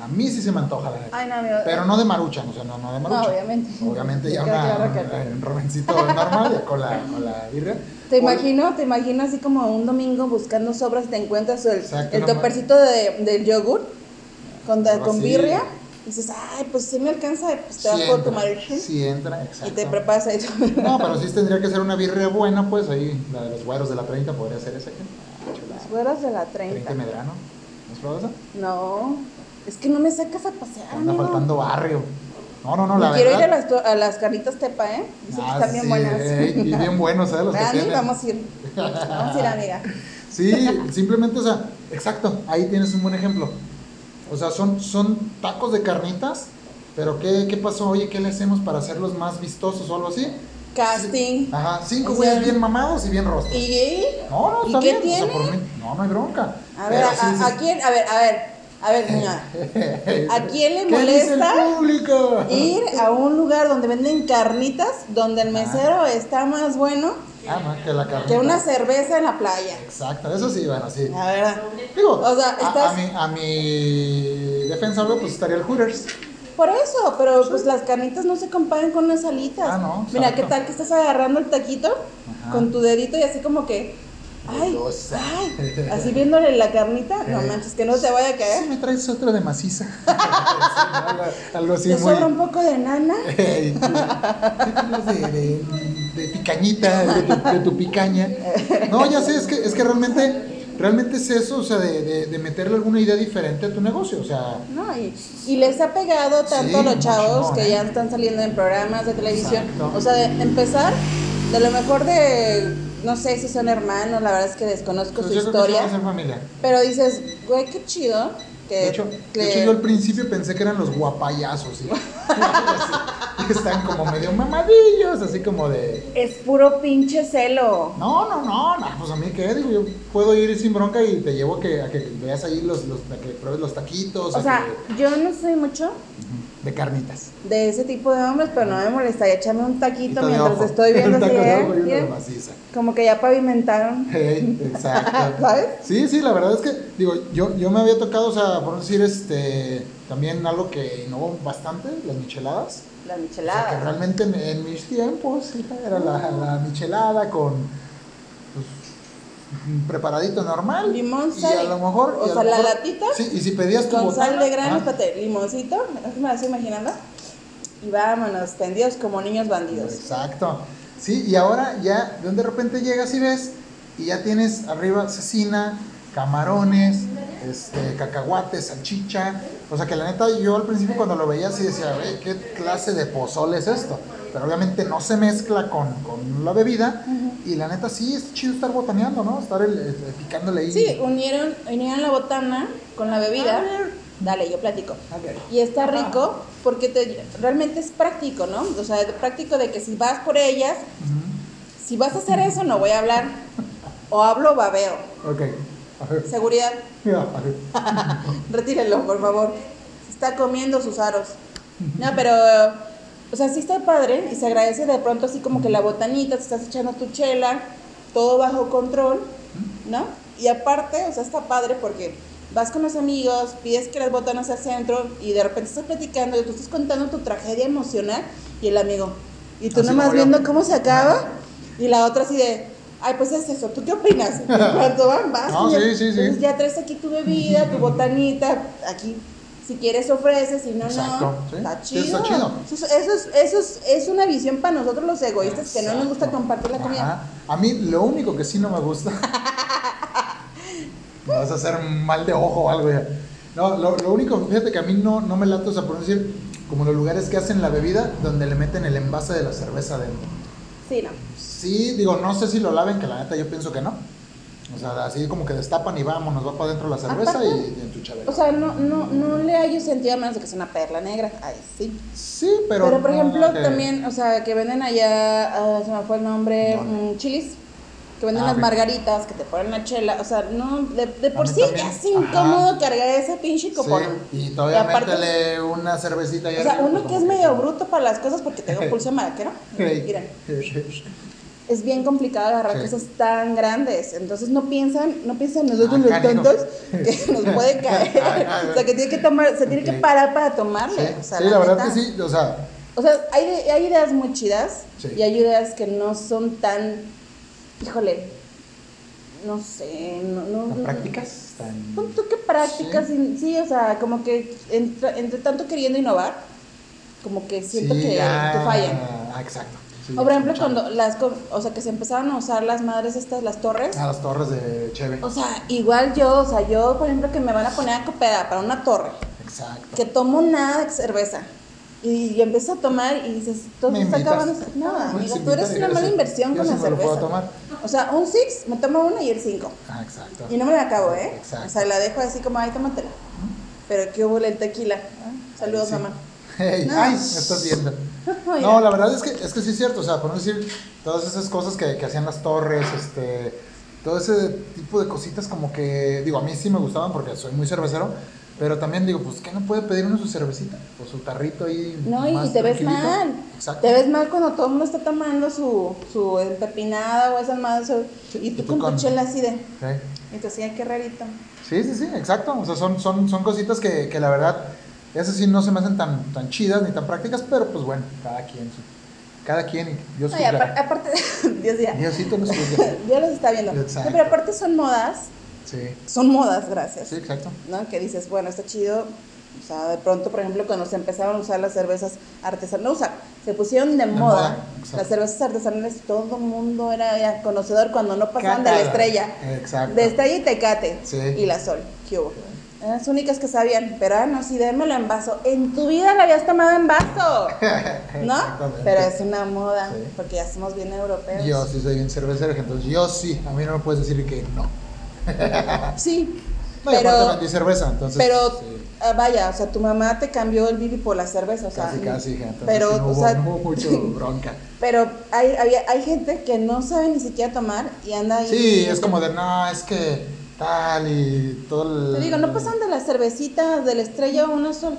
A mí sí se me antoja la neta. Ay, no, amigo. Pero no de maruchan, o sea, no, no de maruchan. No, obviamente. Obviamente [laughs] ya una, claro que- un romencito normal con la, con la birria. Te imagino, te imagino así como un domingo buscando sobras y te encuentras el, Exacto, el topercito de, del yogur con, con así. birria. Y dices, ay, pues si me alcanza, pues te vas sí tu entra, maruchan sí entra, y exacto. te preparas ahí. No, pero sí tendría que ser una birria buena, pues ahí, la de los güeros de la 30 podría ser esa. Los güeros de la 30 30. Medrano. ¿No has probado esa? No, es que no me sacas a pasear, Anda amigo. faltando barrio. No, no, no, Y la quiero verdad. ir a las, a las carnitas tepa, ¿eh? Dicen que Ah, están bien sí, buenas. eh, y bien [laughs] buenos, ¿eh? Los que tienen. vamos a ir. Vamos a ir, amiga. [laughs] Sí, simplemente, o sea, exacto, ahí tienes un buen ejemplo. O sea, son, son tacos de carnitas, pero ¿qué, qué pasó? Oye, ¿qué le hacemos para hacerlos más vistosos o algo así? Casting. Ajá, cinco güeyes sea, bien mamados y bien rostros. ¿Y? No, no, ¿Y está qué bien. o tiene? sea, por mí, no, no hay bronca. A ver, a, sí, sí, a quién, a ver, a ver, a ver, señora. [laughs] ¿A quién le ¿Qué dice el molesta ir a un lugar donde venden carnitas, donde el Ah. mesero está más bueno Ah, no, que la carnita. que una cerveza en la playa? Exacto, eso sí, bueno, sí. La verdad. Digo, O sea, a- estás- a, mi, a mi defensa, pues estaría el Hooters. Por eso, pero pues las carnitas no se comparan con unas alitas. Ah, no, Mira. ¿qué tal que estás agarrando el taquito Ajá. con tu dedito y así como que, ay, ay, [laughs] así viéndole la carnita? No manches, que no te vaya a Sí, caer. me traes otro de maciza. [laughs] Sí, algo, algo así Te muy. sobra un poco de nana. ¿qué de, de picañita, de tu, de tu picaña? No, ya sé, es que, es que realmente, realmente es eso, o sea, de, de, de meterle alguna idea diferente a tu negocio, o sea, No, y, y les ha pegado tanto Sí, a los chavos que ¿eh? ya están saliendo en programas de televisión. Exacto. O sea, de empezar, de lo mejor de, no sé si son hermanos, la verdad es que desconozco pues su que historia. ser familia. Pero dices, güey, qué chido. Que, De hecho, que- de hecho, yo al principio pensé que eran los guapayazos, ¿sí? [laughs] [laughs] Están como medio mamadillos, así como de... es puro pinche celo. No, no, no, no, pues a mí qué, digo, yo puedo ir sin bronca y te llevo a que, a que veas ahí los, los, a que pruebes los taquitos. O sea, que- yo no soy mucho de carnitas. de ese tipo de hombres, pero no me molestaría echarme un taquito mientras ojo. estoy viendo [laughs] así, ¿eh? Como que ya pavimentaron. [laughs] Hey, exacto. [laughs] ¿Sabes? Sí, sí, la verdad es que, digo, yo, yo me había tocado, o sea, por decir, este, también algo que innovó bastante, las micheladas. La O sea, que realmente en, en mis tiempos hija, era la, la michelada con preparadito normal. Limón, y sal a y- lo mejor. o a sea, la mejor- latita Sí, y si pedías tu Con sal de grano, ah, espérate, limoncito, así me estoy imaginando. Y vámonos, tendidos como niños bandidos. Exacto. Sí, y ahora ya de de repente llegas y ves y ya tienes arriba cecina, camarones, este, cacahuates, salchicha. O sea que la neta yo al principio cuando lo veía así decía, "Güey, ¿qué clase de pozole es esto? Pero obviamente no se mezcla con, con la bebida y la neta sí es chido estar botaneando, ¿no? Estar el- el- picándole ahí. Sí, unieron, unieron la botana con la bebida. Dale, yo platico. Y está rico porque te, realmente es práctico, ¿no? O sea, es práctico de que si vas por ellas, si vas a hacer eso, no voy a hablar. O hablo o babeo. Ok. Seguridad, [laughs] retírenlo, por favor. Se está comiendo sus aros. No, pero, o sea, sí está padre y se agradece de pronto así como que la botanita, te estás echando tu chela, todo bajo control, ¿no? Y aparte, o sea, está padre porque vas con los amigos, pides que las botanas al centro y de repente estás platicando y tú estás contando tu tragedia emocional y el amigo, y tú Así nomás viendo cómo se acaba y la otra así de, ay, pues es eso, ¿tú qué opinas? [laughs] Cuanto van, vas. No, ya- sí, sí, sí. entonces ya traes aquí tu bebida, tu botanita, aquí si quieres ofreces, si no, Exacto, no. Está chido. está chido. Eso, es, eso, es, eso es, es una visión para nosotros los egoístas que no nos gusta compartir la comida. A mí lo único que sí no me gusta. [laughs] me vas a hacer mal de ojo o algo ya. No, lo, lo único, fíjate que a mí no, no me late, o sea, por decir, como los lugares que hacen la bebida donde le meten el envase de la cerveza dentro. Sí, no. Sí, digo, no sé si lo laven, que la neta yo pienso que no. O sea, así como que destapan y vámonos, va para adentro la cerveza Aparte, y, y en tu chavela. O sea, no, no, no le hallo sentido a menos de que sea una perla negra. Ay, sí. sí, pero. Pero, por no, ejemplo, que- también, o sea, que venden allá, ah, se me fue el nombre, ¿Dónde? mm, chilis. Que venden Ah, las margaritas, que te ponen la chela. O sea, no, de, de por sí también. ya es incómodo cargar esa pinche Sí, copón. y todavía aparte- métele una cervecita y O sea, uno que es medio bruto para las cosas porque tengo [laughs] pulso maraquero. Miren, es bien complicado agarrar Sí. cosas tan grandes. Entonces no piensan, no piensan nosotros Ah, los canijo. tontos [laughs] que nos puede caer. [laughs] o sea, que tiene que tomar, se tiene que parar para tomarle. Sí, o sea, sí, la verdad neta. que sí, o sea, O sea, hay, hay ideas muy chidas Sí. y hay ideas que no son tan, híjole, no sé, no, no, ¿tan no- prácticas? Tan... Tú que prácticas, sí. sí, o sea, como que entre, entre tanto queriendo innovar, como que siento Sí, que, ya. que fallan. Ah, exacto. sí, O por ejemplo, cuando las, o sea, que se empezaron a usar las madres estas, las torres. Ah, las torres de Cheve. O sea, igual yo, o sea, yo, por ejemplo, que me van a poner a cooperar para una torre, Exacto. que tomo nada de cerveza. Y, y empiezo a tomar y dices, todo se está acabando. No, sí, tú eres una yo mala inversión yo con la cerveza. tomar. O sea, un six, me tomo una y el cinco. Ah, exacto. Y no me la acabo, ¿eh? Exacto. O sea, la dejo así como, ay, tómatela. Pero qué hubo el tequila. Saludos, mamá. [laughs] Hey, No. Ay, me estás viendo. [laughs] No, la verdad es que, es que sí es cierto, o sea, por no decir todas esas cosas que, que hacían las torres, este, todo ese tipo de cositas como que, digo, a mí sí me gustaban porque soy muy cervecero, pero también digo, pues, ¿qué no puede pedir uno su cervecita? O su tarrito ahí. No, y más te ves mal. Exacto. Te ves mal cuando todo el mundo está tomando su, su empepinada o esas madres. su- Sí, y tú con tu chela así de. Sí. Y tú así, ay, qué rarito. Sí, sí, sí, exacto. O sea, son, son, son cositas que, que la verdad, esas sí no se me hacen tan, tan chidas ni tan prácticas, pero pues bueno, cada quien. Cada quien, Dios No, y juzgará. apar- aparte, [laughs] Dios ya. Diosito nos. [laughs] Dios los está viendo. Exacto. pero aparte son modas. Sí, Son modas, gracias. sí, exacto. ¿no? Que dices, bueno, está chido. O sea, de pronto, por ejemplo, cuando se empezaron a usar las cervezas artesanales, no usar, se pusieron de, De moda, las cervezas artesanales, todo el mundo era ya conocedor cuando no pasaban de la estrella. Exacto. De estrella y tecate. Sí. Y la sol. ¿Qué hubo? Eran las únicas que sabían, pero ah, no, sí, démelo en vaso. En tu vida la habías tomado en vaso. [laughs] ¿No? Pero es una moda, Sí. porque ya somos bien europeos. Yo sí soy bien cervecero, entonces yo sí, a mí no me puedes decir que no. [laughs] Sí. No, pero, aparte vendí cerveza, entonces. pero sí, ah, vaya, o sea, tu mamá te cambió el bibi por la cerveza, o sea. casi, casi, hija, entonces pero, sí no, o hubo, sea, no hubo mucho [laughs] bronca. Pero hay, había, hay gente que no sabe ni siquiera tomar y anda ahí. Sí, es como de, no, es que tal y todo el... Te digo, no pasan de la cervecita, de la estrella o una sol.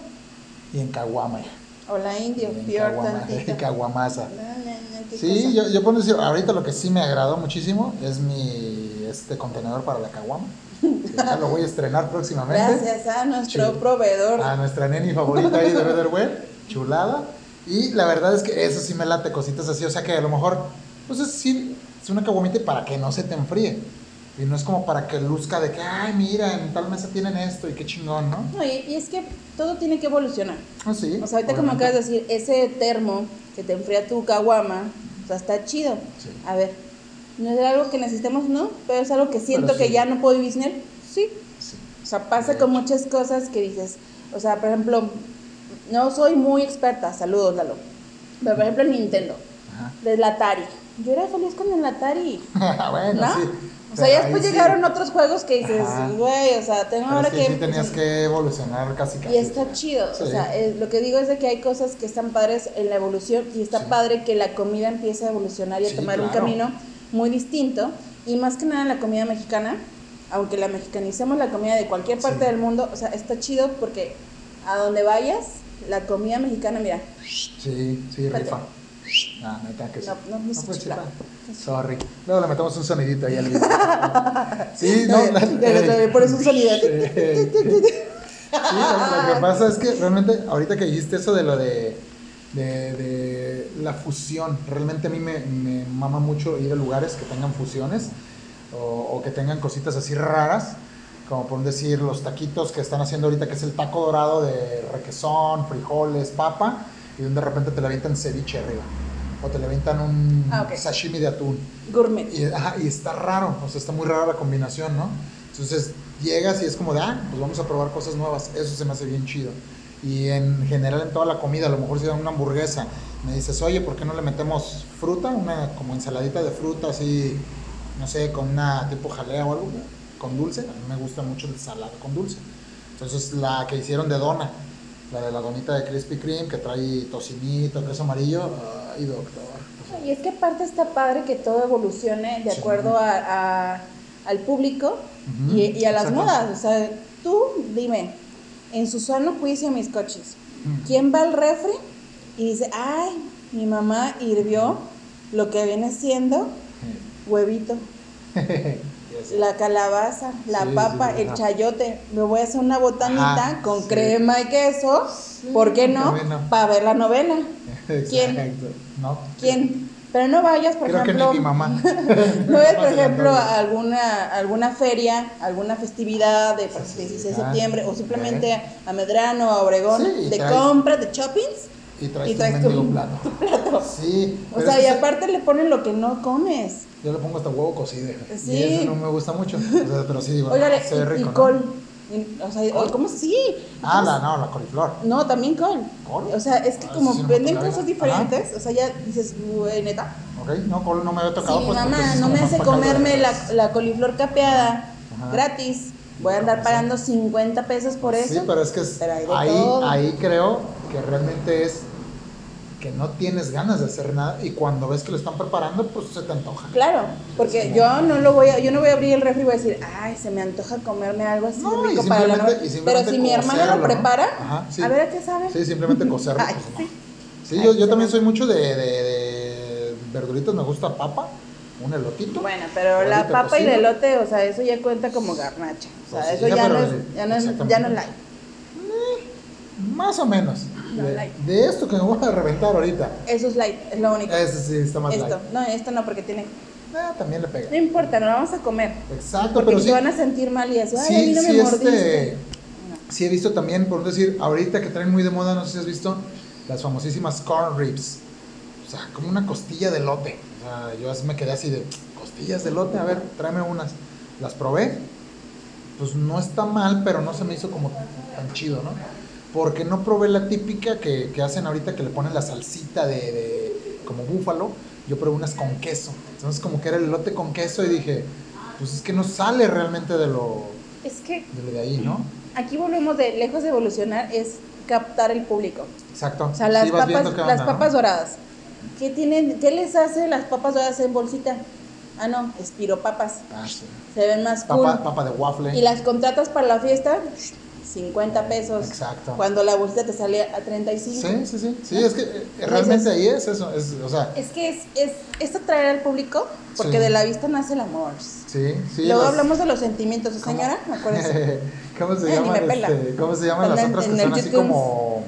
y en caguama. hija. Hola, indio, En peor caguama- [laughs] tantito. caguamaza. No, no, no, qué Sí, yo, yo puedo decir, ahorita lo que sí me agradó muchísimo es mi este contenedor para la caguama. ya lo voy a estrenar próximamente. Gracias a nuestro Chul- proveedor. A nuestra neni favorita ahí de Betterware, chulada. Y la verdad es que eso sí me late cositas así, o sea que a lo mejor, pues es, sí, es una caguamita para que no se te enfríe. Y no es como para que luzca de que, ay, mira, en tal mesa tienen esto y qué chingón, ¿no? No, y, y es que todo tiene que evolucionar. Ah, sí. O sea, ahorita como obviamente. acabas de decir, ese termo que te enfría tu caguama, o sea, está chido. Sí. A ver, no es algo que necesitemos, no, pero es algo que siento sí. que ya no puedo vivir sin él. Sí. Sí. O sea, pasa con muchas cosas que dices, o sea, por ejemplo, no soy muy experta, saludos Lalo, pero por ejemplo el Nintendo, Ajá. del Atari. Yo era feliz con el Atari, [laughs] bueno, ¿no? sí. O sea, ya después sí. llegaron otros juegos que dices, güey, o sea, tengo Pero ahora es que que... sí tenías que evolucionar casi casi. Y está chido, o sea, eh, lo que digo es de que hay cosas que están padres en la evolución y está Sí. padre que la comida empiece a evolucionar y a tomar un camino muy distinto y más que nada la comida mexicana, aunque la mexicanicemos la comida de cualquier parte Sí. del mundo, o sea, está chido porque a donde vayas, la comida mexicana, mira, Sí, sí, rifa. Ah, neta que sí. No, no, no se pues. Sorry. Luego le metemos un sonidito ahí al video. [laughs] Sí, no. Eh, le- le- le pones un sonido. Sí. Lo que pasa es que realmente, ahorita que dijiste eso de lo de, de, de la fusión, realmente a mí me, me mama mucho ir a lugares que tengan fusiones o, o que tengan cositas así raras, como por decir los taquitos que están haciendo ahorita, que es el taco dorado de requesón, frijoles, papa, y donde de repente te le avientan ceviche arriba. O te le avientan un Ah, ok. sashimi de atún. gourmet. Y, ajá, y está raro, o sea, está muy rara la combinación, ¿no? Entonces llegas y es como de, ah, pues vamos a probar cosas nuevas, eso se me hace bien chido. Y en general en toda la comida, a lo mejor si dan una hamburguesa, me dices, oye, ¿por qué no le metemos fruta? Una como ensaladita de fruta, así, no sé, con una tipo jalea o algo, con dulce. A mí me gusta mucho el salado con dulce. Entonces la que hicieron de dona, la de la donita de Krispy Kreme, que trae tocinito, queso amarillo, ay, doctor. Y es que aparte está padre que todo evolucione de Sí. acuerdo a, a- al público Ujú, y, y a las modas. O sea, tú dime, en su sano juicio mis coches, Ujú. ¿quién va al refri y dice, ay, mi mamá hirvió lo que viene siendo huevito, Yes. [laughs] la calabaza, la Sí, papa, sí, el chayote? Me voy a hacer una botanita Ajá, con sí. crema y queso, ¿por qué no? Para ver la novela. [laughs] ¿Quién? No. ¿Quién? Pero no vayas, por Creo ejemplo. que ni mi mamá. [laughs] No vayas, por ejemplo, a alguna, alguna feria, alguna festividad de por Sí, ejemplo, sí, 16 de ah, septiembre o simplemente a Medrano, a Obregón, Sí, de traes- compras, de shoppings. Y traes, Y traes tu- [laughs] plato. tu plato. Sí. O sea, y aparte le ponen lo que no comes. Yo le pongo hasta huevo cocido. Sí. Y eso no me gusta mucho. O sea, pero sí digo, Oigan, se ve y, y rico. ¿no? O sea, ¿Col? ¿cómo sí? Ah, ¿Cómo la, no, la coliflor. No, también col. ¿Col? O sea, es que Ah, como sí venden cosas Ajá. diferentes, o sea, ya dices, güey, neta. Ok, no, col no me había tocado. mi pues, mamá no me hace comerme la, la coliflor capeada Ajá. gratis, voy a andar pagando 50 pesos por eso. Sí, pero es que es- Pero ahí, ahí creo que realmente es que no tienes ganas de hacer nada y cuando ves que lo están preparando, pues se te antoja. Claro, porque Sí. yo no lo voy a, yo no voy a abrir el refri y voy a decir, ay, se me antoja comerme algo así No, rico para la Pero si mi hermana lo ¿no? prepara, Ajá, sí. a ver a qué sabe. Sí, simplemente [laughs] cocerlo. Ay, pues, no. sí. Sí, Ay, yo, yo también soy mucho de, de, de verduritas, me gusta papa, un elotito. Bueno, pero la papa y el elote, o sea, eso ya cuenta como garnacha. O sea, Pues eso ya, ya no, es, ya, no es, ya no es light. Más o menos. De, light. de esto que me voy a reventar ahorita. Eso es light, es lo único. Ese sí está más esto, light. no, esto no, porque tiene. Ah, también le pega. No importa, no lo vamos a comer. Exacto, Porque pero se sí. van a sentir mal y así, ay, a mí Sí, no sí, me mordiste. este, sí he visto también, por decir, ahorita que traen muy de moda, no sé si has visto, las famosísimas corn ribs. O sea, como una costilla de lote. O sea, yo así me quedé así de, costillas de lote, a ver, tráeme unas. Las probé, pues no está mal, pero no se me hizo como tan chido, ¿no? Porque no probé la típica que, que hacen ahorita que le ponen la salsita de, de- como búfalo. Yo probé unas con queso. Entonces como que era el elote con queso y dije, pues es que no sale realmente de lo Es que de, lo de ahí, ¿no? aquí volvemos de lejos de evolucionar, es captar el público. Exacto. O sea, las Sí, papas, las papas doradas. ¿Qué tienen, qué les hace las papas doradas en bolsita? Ah, no, espiropapas. Ah, sí. Se ven más cool. Papa, papa de waffle. Y las contratas para la fiesta, 50 pesos. Exacto. Cuando la bolsita te sale a 35. Sí, sí, sí. Sí, es que eh, realmente ahí es eso. Es, o sea, Es que es, es, es atraer al público porque Sí. de la vista nace el amor. sí, sí. Luego las- hablamos de los sentimientos, ¿sí, señora? ¿Me acuerdas? [laughs] ¿Cómo se Eh, llaman? pela. este, ¿Cómo se llaman las En otras que son así como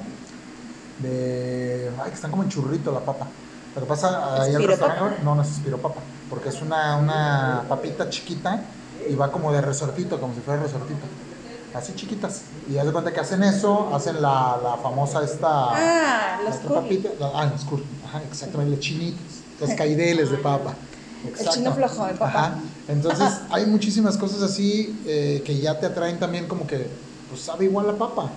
de ay, que están como en churrito la papa? Lo que pasa ahí al restaurante, no, no es espiropapa, porque es una, una papita chiquita y va como de resortito, como si fuera resortito. Así chiquitas. Y haz de cuenta que hacen eso, hacen la, la famosa esta. Ah, la los otra curly. papita, la- ah, los curly, ajá, exactamente, los chinitos, los [laughs] caideles de papa. Exacto. chino flojo de papa. Ajá. Entonces, [laughs] hay muchísimas cosas así eh, que ya te atraen también como que, pues sabe igual la papa,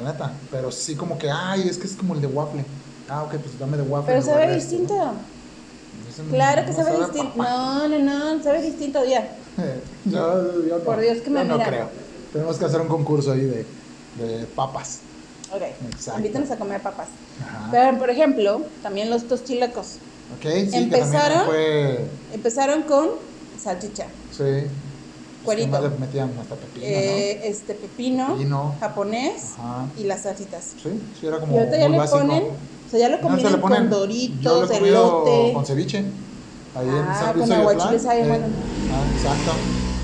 la neta. Pero sí como que, ay, es que es como el de waffle. Ah, ok, pues dame de waffle. Pero sabe este, distinto. ¿no? No- Claro que no sabe distinto. No, no, no, sabe distinto ya. [laughs] yo, yo no. Por Dios que me Yo no mira. creo. Tenemos que hacer un concurso ahí de, de papas. Ok, Exacto. invítanos a comer papas. Ajá. Pero, por ejemplo, también los tostilocos. Ok, sí, que Empezaron- también fue... Empezaron con salchicha, Sí. Cuerito. Que le metían hasta pepino, eh, este pepino, Pepino. japonés Ajá. y las salsitas. Sí, sí, era como Y ahorita ya le básico. ponen, o sea, ya lo No, combinan se le ponen- con doritos, elote. con ceviche. Ahí en Ah, San con aguachiles ahí, Eh, bueno. ah, exacto.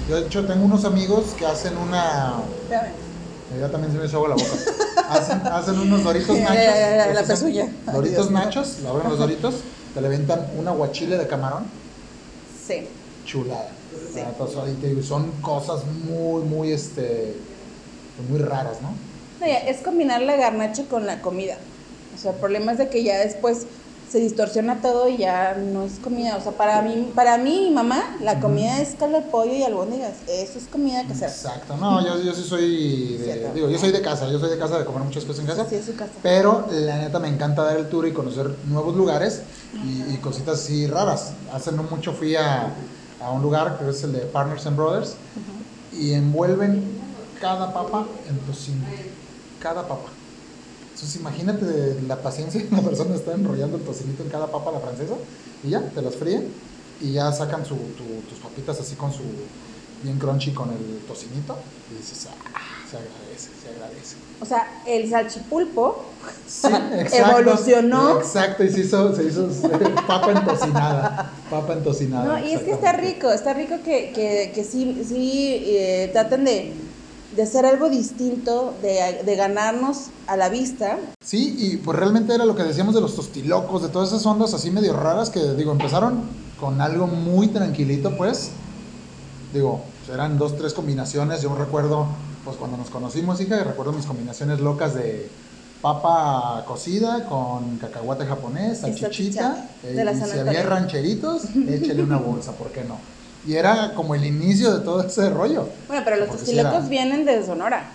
Yo de hecho tengo unos amigos que hacen una... Ya también se me hizo agua la boca. Hacen, hacen unos doritos [laughs] nachos. ya, ya, la pezuña. Ay, Doritos mío. nachos, le abren los doritos, te le aventan un aguachile de camarón. Sí. chulada. Sí. Ah, entonces, digo, son cosas muy, muy, este, pues, muy raras, ¿no? Es combinar la garnacha con la comida. O sea, el problema es de que ya después se distorsiona todo y ya no es comida. O sea, para mí, para mí mi mamá, la comida es caldo de pollo y albóndigas. Eso es comida casera. Exacto. No, yo, yo sí soy, de, Cierto. digo, yo soy de casa, yo soy de casa de comer muchas cosas en casa. Sí, es su casa. Pero la neta me encanta dar el tour y conocer nuevos lugares y, y cositas así raras. Hace no mucho fui a, a un lugar que es el de Partners and Brothers y envuelven cada papa en tocino. Cada papa. Entonces imagínate la paciencia de la persona está enrollando el tocinito en cada papa a la francesa y ya, te las fríen y ya sacan su, tu- tus papitas así con su bien crunchy con el tocinito y dices, ah, se agradece, se agradece. O sea, el salchipulpo Sí, [laughs] exacto. Evolucionó. Exacto, y se hizo, se hizo eh, papa entocinada. Papa entocinada. No, y es que está rico, está rico que, que, que sí, sí eh, traten de, de hacer algo distinto, de, de ganarnos a la vista. Sí, y pues realmente era lo que decíamos de los tostilocos, de todas esas ondas así medio raras que, digo, empezaron con algo muy tranquilito, pues. Digo, eran dos, tres combinaciones. Yo recuerdo, pues cuando nos conocimos, hija, recuerdo mis combinaciones locas de papa cocida con cacahuate japonés, Y salchichita. eh, de la y San si había rancheritos, [laughs] échale una bolsa, ¿por qué no? Y era como el inicio de todo ese rollo. Bueno, pero los sí tostilocos vienen de Sonora.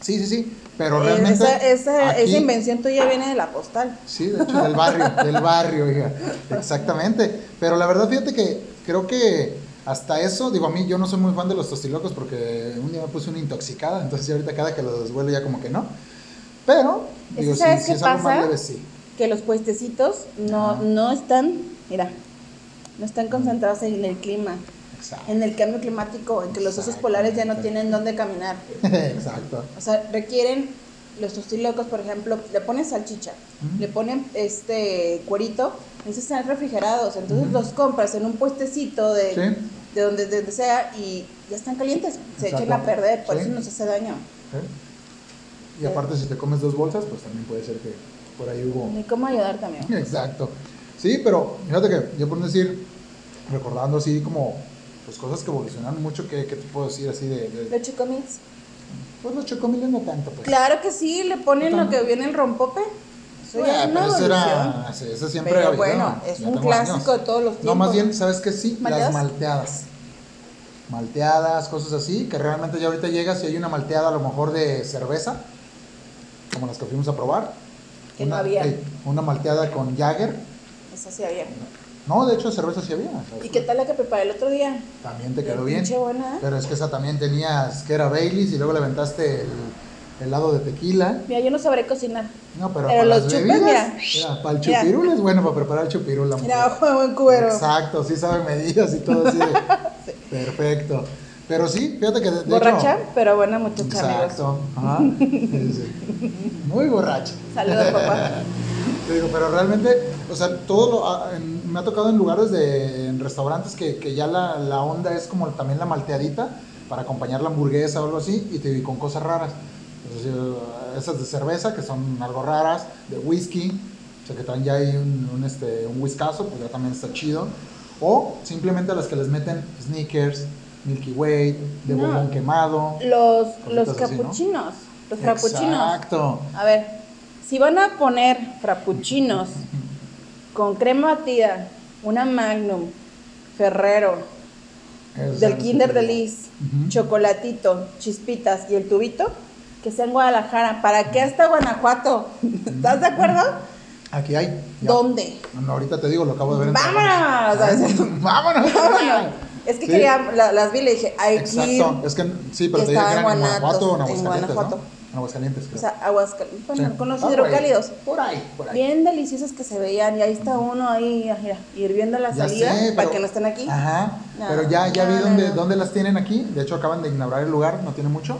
Sí, sí, sí. Pero Eh, realmente. esa, esa, aquí- esa invención tuya viene de la postal. Sí, de hecho, del barrio, [laughs] del barrio, hija. Exactamente. Pero la verdad, fíjate que creo que hasta eso, digo, a mí yo no soy muy fan de los tostilocos porque un día me puse una intoxicada, entonces ahorita cada que los desvuelo ya como que no. Pero, digo, si, ¿sabes si qué es algo más leve, sí. Que los puestecitos no, no están, mira, no están concentrados en el clima, Exacto. en el cambio climático, en que los osos polares ya no tienen dónde caminar. [laughs] Exacto. O sea, requieren los tostilocos, por ejemplo, le ponen salchicha, le ponen este cuerito, necesitan estar refrigerados, entonces los compras en un puestecito de, Sí. de donde, de donde sea y ya están calientes, se echan a perder, por Sí. eso nos hace daño. ¿eh? Y aparte, si te comes dos bolsas, pues también puede ser que por ahí hubo. Ni cómo ayudar también. Exacto. Sí, pero fíjate que yo por decir, recordando así como pues cosas que evolucionaron mucho, ¿qué, qué te puedo decir así de, de- Los chocomils. pues los chocomiles no tanto, pues. Claro que sí, le ponen No lo que viene el rompope. Eso Bueno, ya es una eso era, sí, eso siempre Pero bueno, ¿no? es un clásico años. de todos los No, más tiempos. bien, ¿sabes qué sí? ¿Malteadas? Las malteadas. Malteadas, cosas así, que realmente ya ahorita llegas y hay una malteada a lo mejor de cerveza, como las que fuimos a probar. Que una, no había. una malteada con Jagger. Sí había. No, de hecho cerveza sí había. sea, ¿Y qué tal la que preparé el otro día? También te quedó bien. buena, ¿eh? Pero es que esa también tenías, que era Baileys y luego le aventaste el helado de tequila. Mira, yo no sabré cocinar. No, pero, Pero para los las chupas, bebidas, mira. mira, para el Mira. chupirul es bueno para preparar el chupirul. la Mira, mujer. buen cubero. Exacto, sí sabe medidas y todo así. [laughs] Perfecto. Pero sí, fíjate que de, de Borracha, hecho- pero buena muchacha. Exacto. Ajá. Sí, sí. Muy borracha. Saludos, papá. [laughs] Te digo, pero realmente, o sea, todo lo, ah, en- me ha tocado en lugares de, en restaurantes que, que ya la, la onda es como también la malteadita para acompañar la hamburguesa o algo así y te y con cosas raras. Entonces, esas de cerveza que son algo raras, de whisky, o sea que también ya hay un, un, este, un whiskazo, pues ya también está chido. O simplemente a las que les meten sneakers, Milky Way, de No. bombón quemado. Los, los Cositas así, ¿no? capuchinos, los frappuccinos. Exacto. A ver, si van a poner frappuccinos con crema batida, una Magnum, Ferrero, del Kinder Delice, Ujú. chocolatito, chispitas y el tubito, que sea en Guadalajara. ¿Para qué hasta Guanajuato? [laughs] ¿Estás de acuerdo? Aquí hay. ya. ¿Dónde? No, ahorita te digo, lo acabo de ver en ¡Vámonos! Telegram. [laughs] [laughs] ¡Vámonos! Vámonos. Es que Sí. quería, la- las vi y le dije, ir. Exacto. Es que sí, pero te dije que en en Guanajuato o en en Guanajuato. Aguascalientes, creo. O sea, Aguascalientes, bueno, Sí. con los Ah, por ahí. hidrocálidos. Por ahí, por ahí. Bien deliciosos que se veían. Y ahí está uno ahí, mira, hirviendo la Ya salida sé, para que no estén aquí. Ajá. No, pero ya, ya vi no, dónde, dónde las tienen aquí. De hecho, acaban de inaugurar el lugar, no tiene mucho.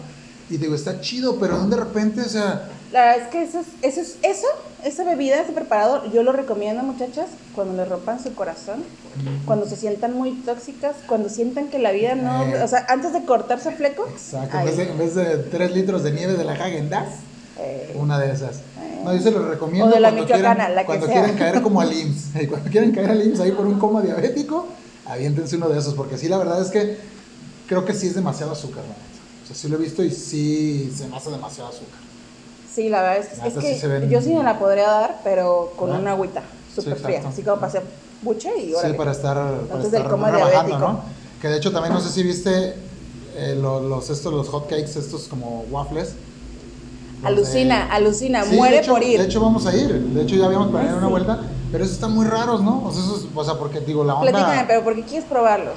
Y digo, está chido, pero de repente, o sea, La verdad es que eso, es- eso, es- eso, esa bebida, ese preparado, yo lo recomiendo, muchachas, cuando le rompan su corazón, cuando se sientan muy tóxicas, cuando sientan que la vida no. Eh. O sea, antes de cortarse fleco. exacto. En vez, de, en vez de 3 litros de nieve de la Hagen Eh, una de esas. No, yo se los recomiendo O de la cuando, quieran, la que cuando sea. quieran caer como al [laughs] IMSS. Eh, Cuando quieran caer al IMSS ahí por un coma diabético, aviéntense uno de esos, porque sí, la verdad es que creo que sí es demasiado azúcar, la neta. O sea, sí lo he visto y sí se me hace demasiado azúcar. Sí, la verdad es, que- es neta que sí se ven- yo sí me la podría dar, pero con Ah. una agüita súper Sí, fría. Así como para hacer buche y órale. Sí, para estar, para Antes del estar coma rebajando, diabético. ¿no? Que de hecho también no sé si viste eh, los, los, estos, los hot cakes, estos como waffles. Alucina, de- alucina, Sí, muere hecho- por ir. De hecho vamos a ir, de hecho ya habíamos planeado Ah, una vuelta, pero esos están muy raros, ¿no? O sea, esos, o sea porque digo, la onda... Platícame, pero ¿por qué quieres probarlos?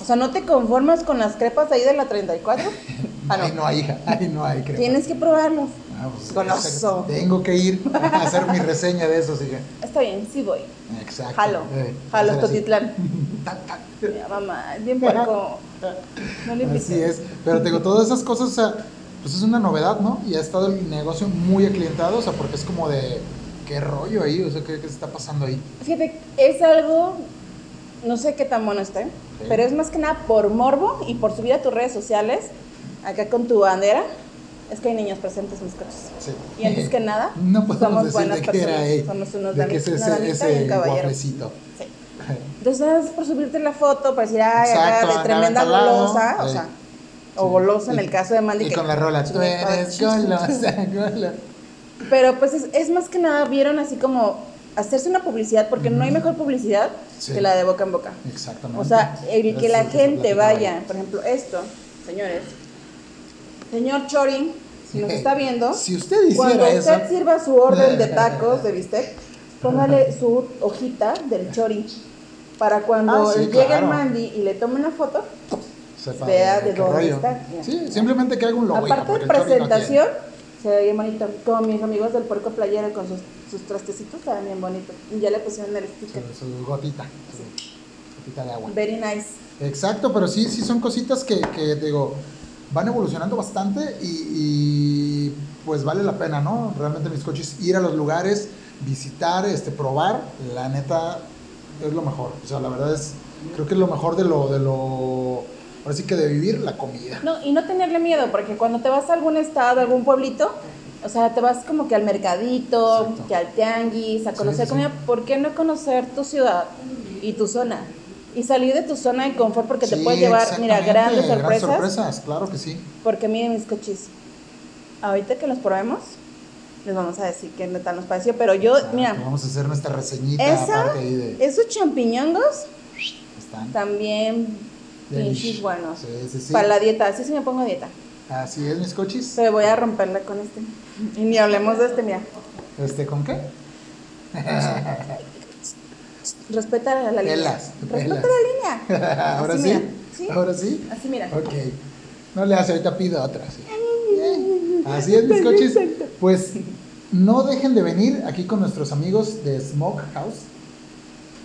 O sea, ¿no te conformas con las crepas ahí de la 34? [laughs] Ah, Ahí no. no hay, hija, ahí no hay, creo. Tienes que probarlos. Ah, pues, Goloso. o sea, Tengo que ir a hacer mi reseña de esos, hija. Está bien, sí voy. Exacto. Jalo. Eh, Jalo, así. Totitlán. [laughs] Tac, tac. Mira, mamá, es bien puerco. No le. Así es. Pero te digo, todas esas cosas, o sea, pues es una novedad, ¿no? Y ha estado el negocio muy aclientado, o sea, porque es como de, ¿qué rollo ahí? O sea, ¿qué, qué está pasando ahí? Fíjate, es algo, no sé qué tan bueno esté, Sí. pero es más que nada por morbo y por subir a tus redes sociales, acá con tu bandera. Es que hay niños presentes coches. Sí. Y antes que nada, [laughs] no podemos somos buenas de personas. era, eh, Somos unos de dami- es ese, ese un caballero. wafflecito. Sí. [laughs] Entonces, es por subirte la foto, para decir, ay, Exacto, de tremenda golosa, o sea, o golosa en el caso de Mandy. Y que- con la rola, tú eres golosa, [laughs] golosa. Pero pues es, es más que nada, vieron así como hacerse una publicidad, porque no hay mejor publicidad Sí. que la de boca en boca. Exactamente. O sea, el que la gente vaya, por ejemplo, esto, señores, señor Chori, si nos está viendo, [laughs] Si usted hiciera cuando eso. usted sirva su orden [laughs] de tacos de bistec, póngale su hojita del Chori. Para cuando Ah, sí, llegue claro. el Mandy y le tome una foto, Sepa vea de dónde está. Sí, simplemente que haga un logo. aparte de Chori no presentación, se ve bien bonito. Como mis amigos del Puerco Playero con sus, sus trastecitos, ven bien bonitos. Y ya le pusieron el sticker. Su, su gotita. Su gotita de agua. Very nice. Exacto, pero sí, sí son cositas que, que digo, van evolucionando bastante y, y, pues vale la pena, ¿no? Realmente mis coches, ir a los lugares, visitar, este, probar, la neta es lo mejor. O sea, la verdad es, creo que es lo mejor de lo, de lo, ahora sí que de vivir la comida. No, y no tenerle miedo, porque cuando te vas a algún estado, algún pueblito, o sea, te vas como que al mercadito, Exacto. que al tianguis, a Sí, conocer sí, comida. sí. ¿Por qué no conocer tu ciudad y tu zona? Y salir de tu zona de confort porque te Sí, puede llevar, mira, grandes sorpresas. sorpresas, claro que sí. Porque miren mis cochis, ahorita que los probemos, les vamos a decir qué neta nos pareció. Pero yo, Exacto, mira, Vamos a hacer nuestra reseñita esa, ahí de... esos champiñongos Están también pinches buenos. Sí, sí, sí. Para la dieta, así se me pongo a dieta. Así es, mis coches. Pero voy a romperla con este. Y ni hablemos de este, mira. Este, ¿con qué? [laughs] Respeta la, la línea. Velas, Respeta velas. la línea. [laughs] Ahora sí. Ahora sí. Así, mira. Ok. No le hace, ahorita pido otra. sí. Así es, mis [laughs] coches. Pues no dejen de venir aquí con nuestros amigos de Smoke House.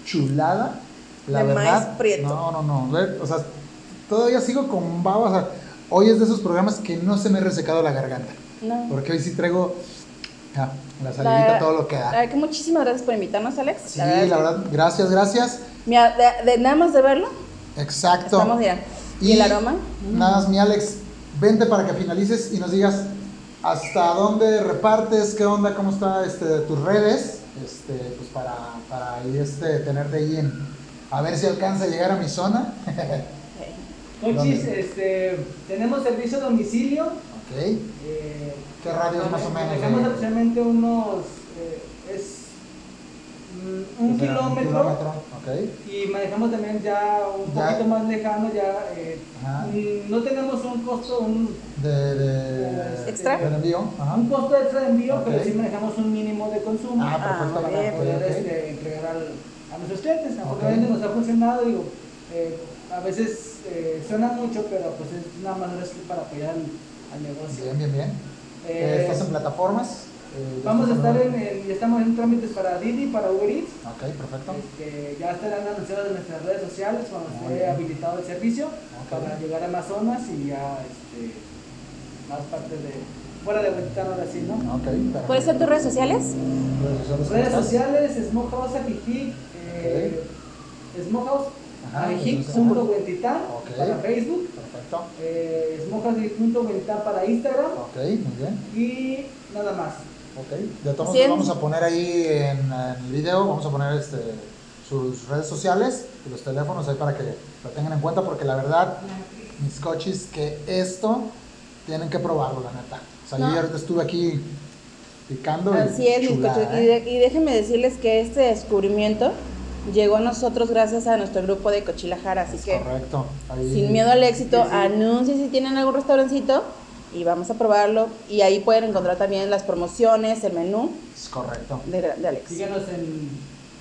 Chulada. La De verdad. maíz prieto. No, no, no. O sea, todavía sigo con babas. O sea, hoy es de esos programas que no se me ha resecado la garganta. No. Porque hoy sí traigo ah, la salivita, La- todo lo que La da. verdad que muchísimas gracias por invitarnos, Alex. Sí, la verdad, gracias, gracias. Mira, de, de nada más de verlo, Exacto. estamos, mira. ¿Y, el aroma? Nada más, mi Alex, vente para que finalices y nos digas hasta dónde repartes, qué onda, cómo está este, tus redes, este, pues para, para este, tenerte ahí en, a ver si alcanza a llegar a mi zona. [laughs] Cochis, este, tenemos servicio a domicilio. Ok, eh, ¿Qué radios más o menos Manejamos de- aproximadamente unos, eh, es mm, un O sea, kilómetro. kilómetro, ok. Y manejamos también ya un Ya. poquito más lejano, ya eh, mm, no tenemos un costo, un, De, de, ¿Extra? del envío. Ajá. un costo extra de envío, pero sí manejamos un mínimo de consumo Ah, perfecto. ok, para poder este, entregar al, a nuestros clientes. Afortunadamente nos ha funcionado, digo, eh, a veces eh, suena mucho, pero pues es una manera es para apoyar al, al negocio. Bien, bien, bien. Eh, ¿Estás en plataformas? Eh, Vamos a estar en, en- estamos en trámites para Didi, para Uber Eats. Ok, perfecto. Este, ya estarán anunciados en nuestras redes sociales cuando Muy esté bien. habilitado el servicio Ok. para llegar a más zonas y ya este, más parte de fuera de Huentitán ahora sí, ¿no? Ok, perfecto. ¿Cuáles son tus redes sociales? Redes sociales, ¿cómo Redes sociales, Smokehouse Ajijic, eh, Smokehouse Ajá, Ajijic entonces, punto Huentitán Ok. para Facebook, Perfecto. eh, para Instagram Ok, muy bien. y nada más. Ok. De todos modos, vamos a poner ahí en, en el video, vamos a poner este, sus redes sociales y los teléfonos ahí para que lo tengan en cuenta, porque la verdad, mis coches, que esto tienen que probarlo, la neta. O sea, yo No. ahorita estuve aquí picando. y Así es, mis coches. Y, ¿eh? de- y déjenme decirles que este descubrimiento llegó a nosotros gracias a nuestro grupo de Cochilajara, así Es que correcto. Ahí- sin miedo al éxito, Sí, sí. anuncien si tienen algún restaurancito y vamos a probarlo. Y ahí pueden encontrar también las promociones, el menú Es correcto. de, de Alex. Síguenos en,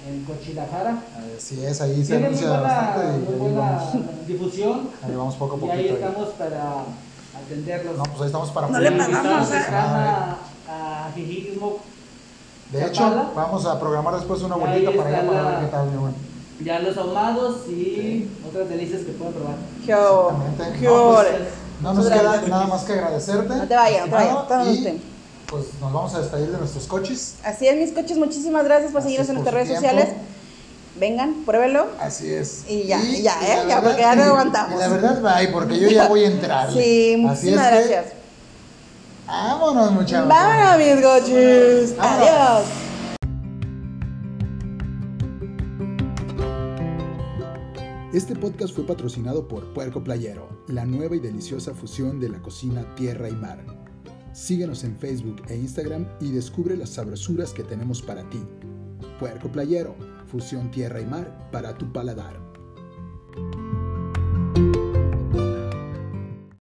en Cochilajara. Así es, ahí se anuncia buena, bastante y muy ahí buena vamos, difusión ahí vamos poco a y poquito. ahí ahí. estamos para atenderlos. No, pues ahí estamos para No le pagamos, ¿eh? A, a Jijic Smoke. De hecho, vamos a programar después una vueltita para allá para la- ver qué tal, mi buen. Ya los ahumados y otras delicias que pueden probar. ¿Qué? Exactamente. ¿Qué No, pues, No nos queda nada más que agradecerte. No te vayas, no te vayas, pues nos vamos a despedir de nuestros coches. Así es, mis coches, muchísimas gracias por Así seguirnos en por nuestras redes tiempo. sociales. Vengan, pruébenlo. Así es. Y ya, y ya, ¿eh? Ya, porque ya no aguantamos. Y la verdad, bye, porque yo ya voy a entrar. [laughs] Sí, muchísimas gracias. Vámonos, muchachos. Vámonos, mis coches. Vámonos. Adiós. Este podcast fue patrocinado por Puerco Playero, la nueva y deliciosa fusión de la cocina tierra y mar. Síguenos en Facebook e Instagram y descubre las sabrosuras que tenemos para ti. Puerco Playero, fusión tierra y mar para tu paladar.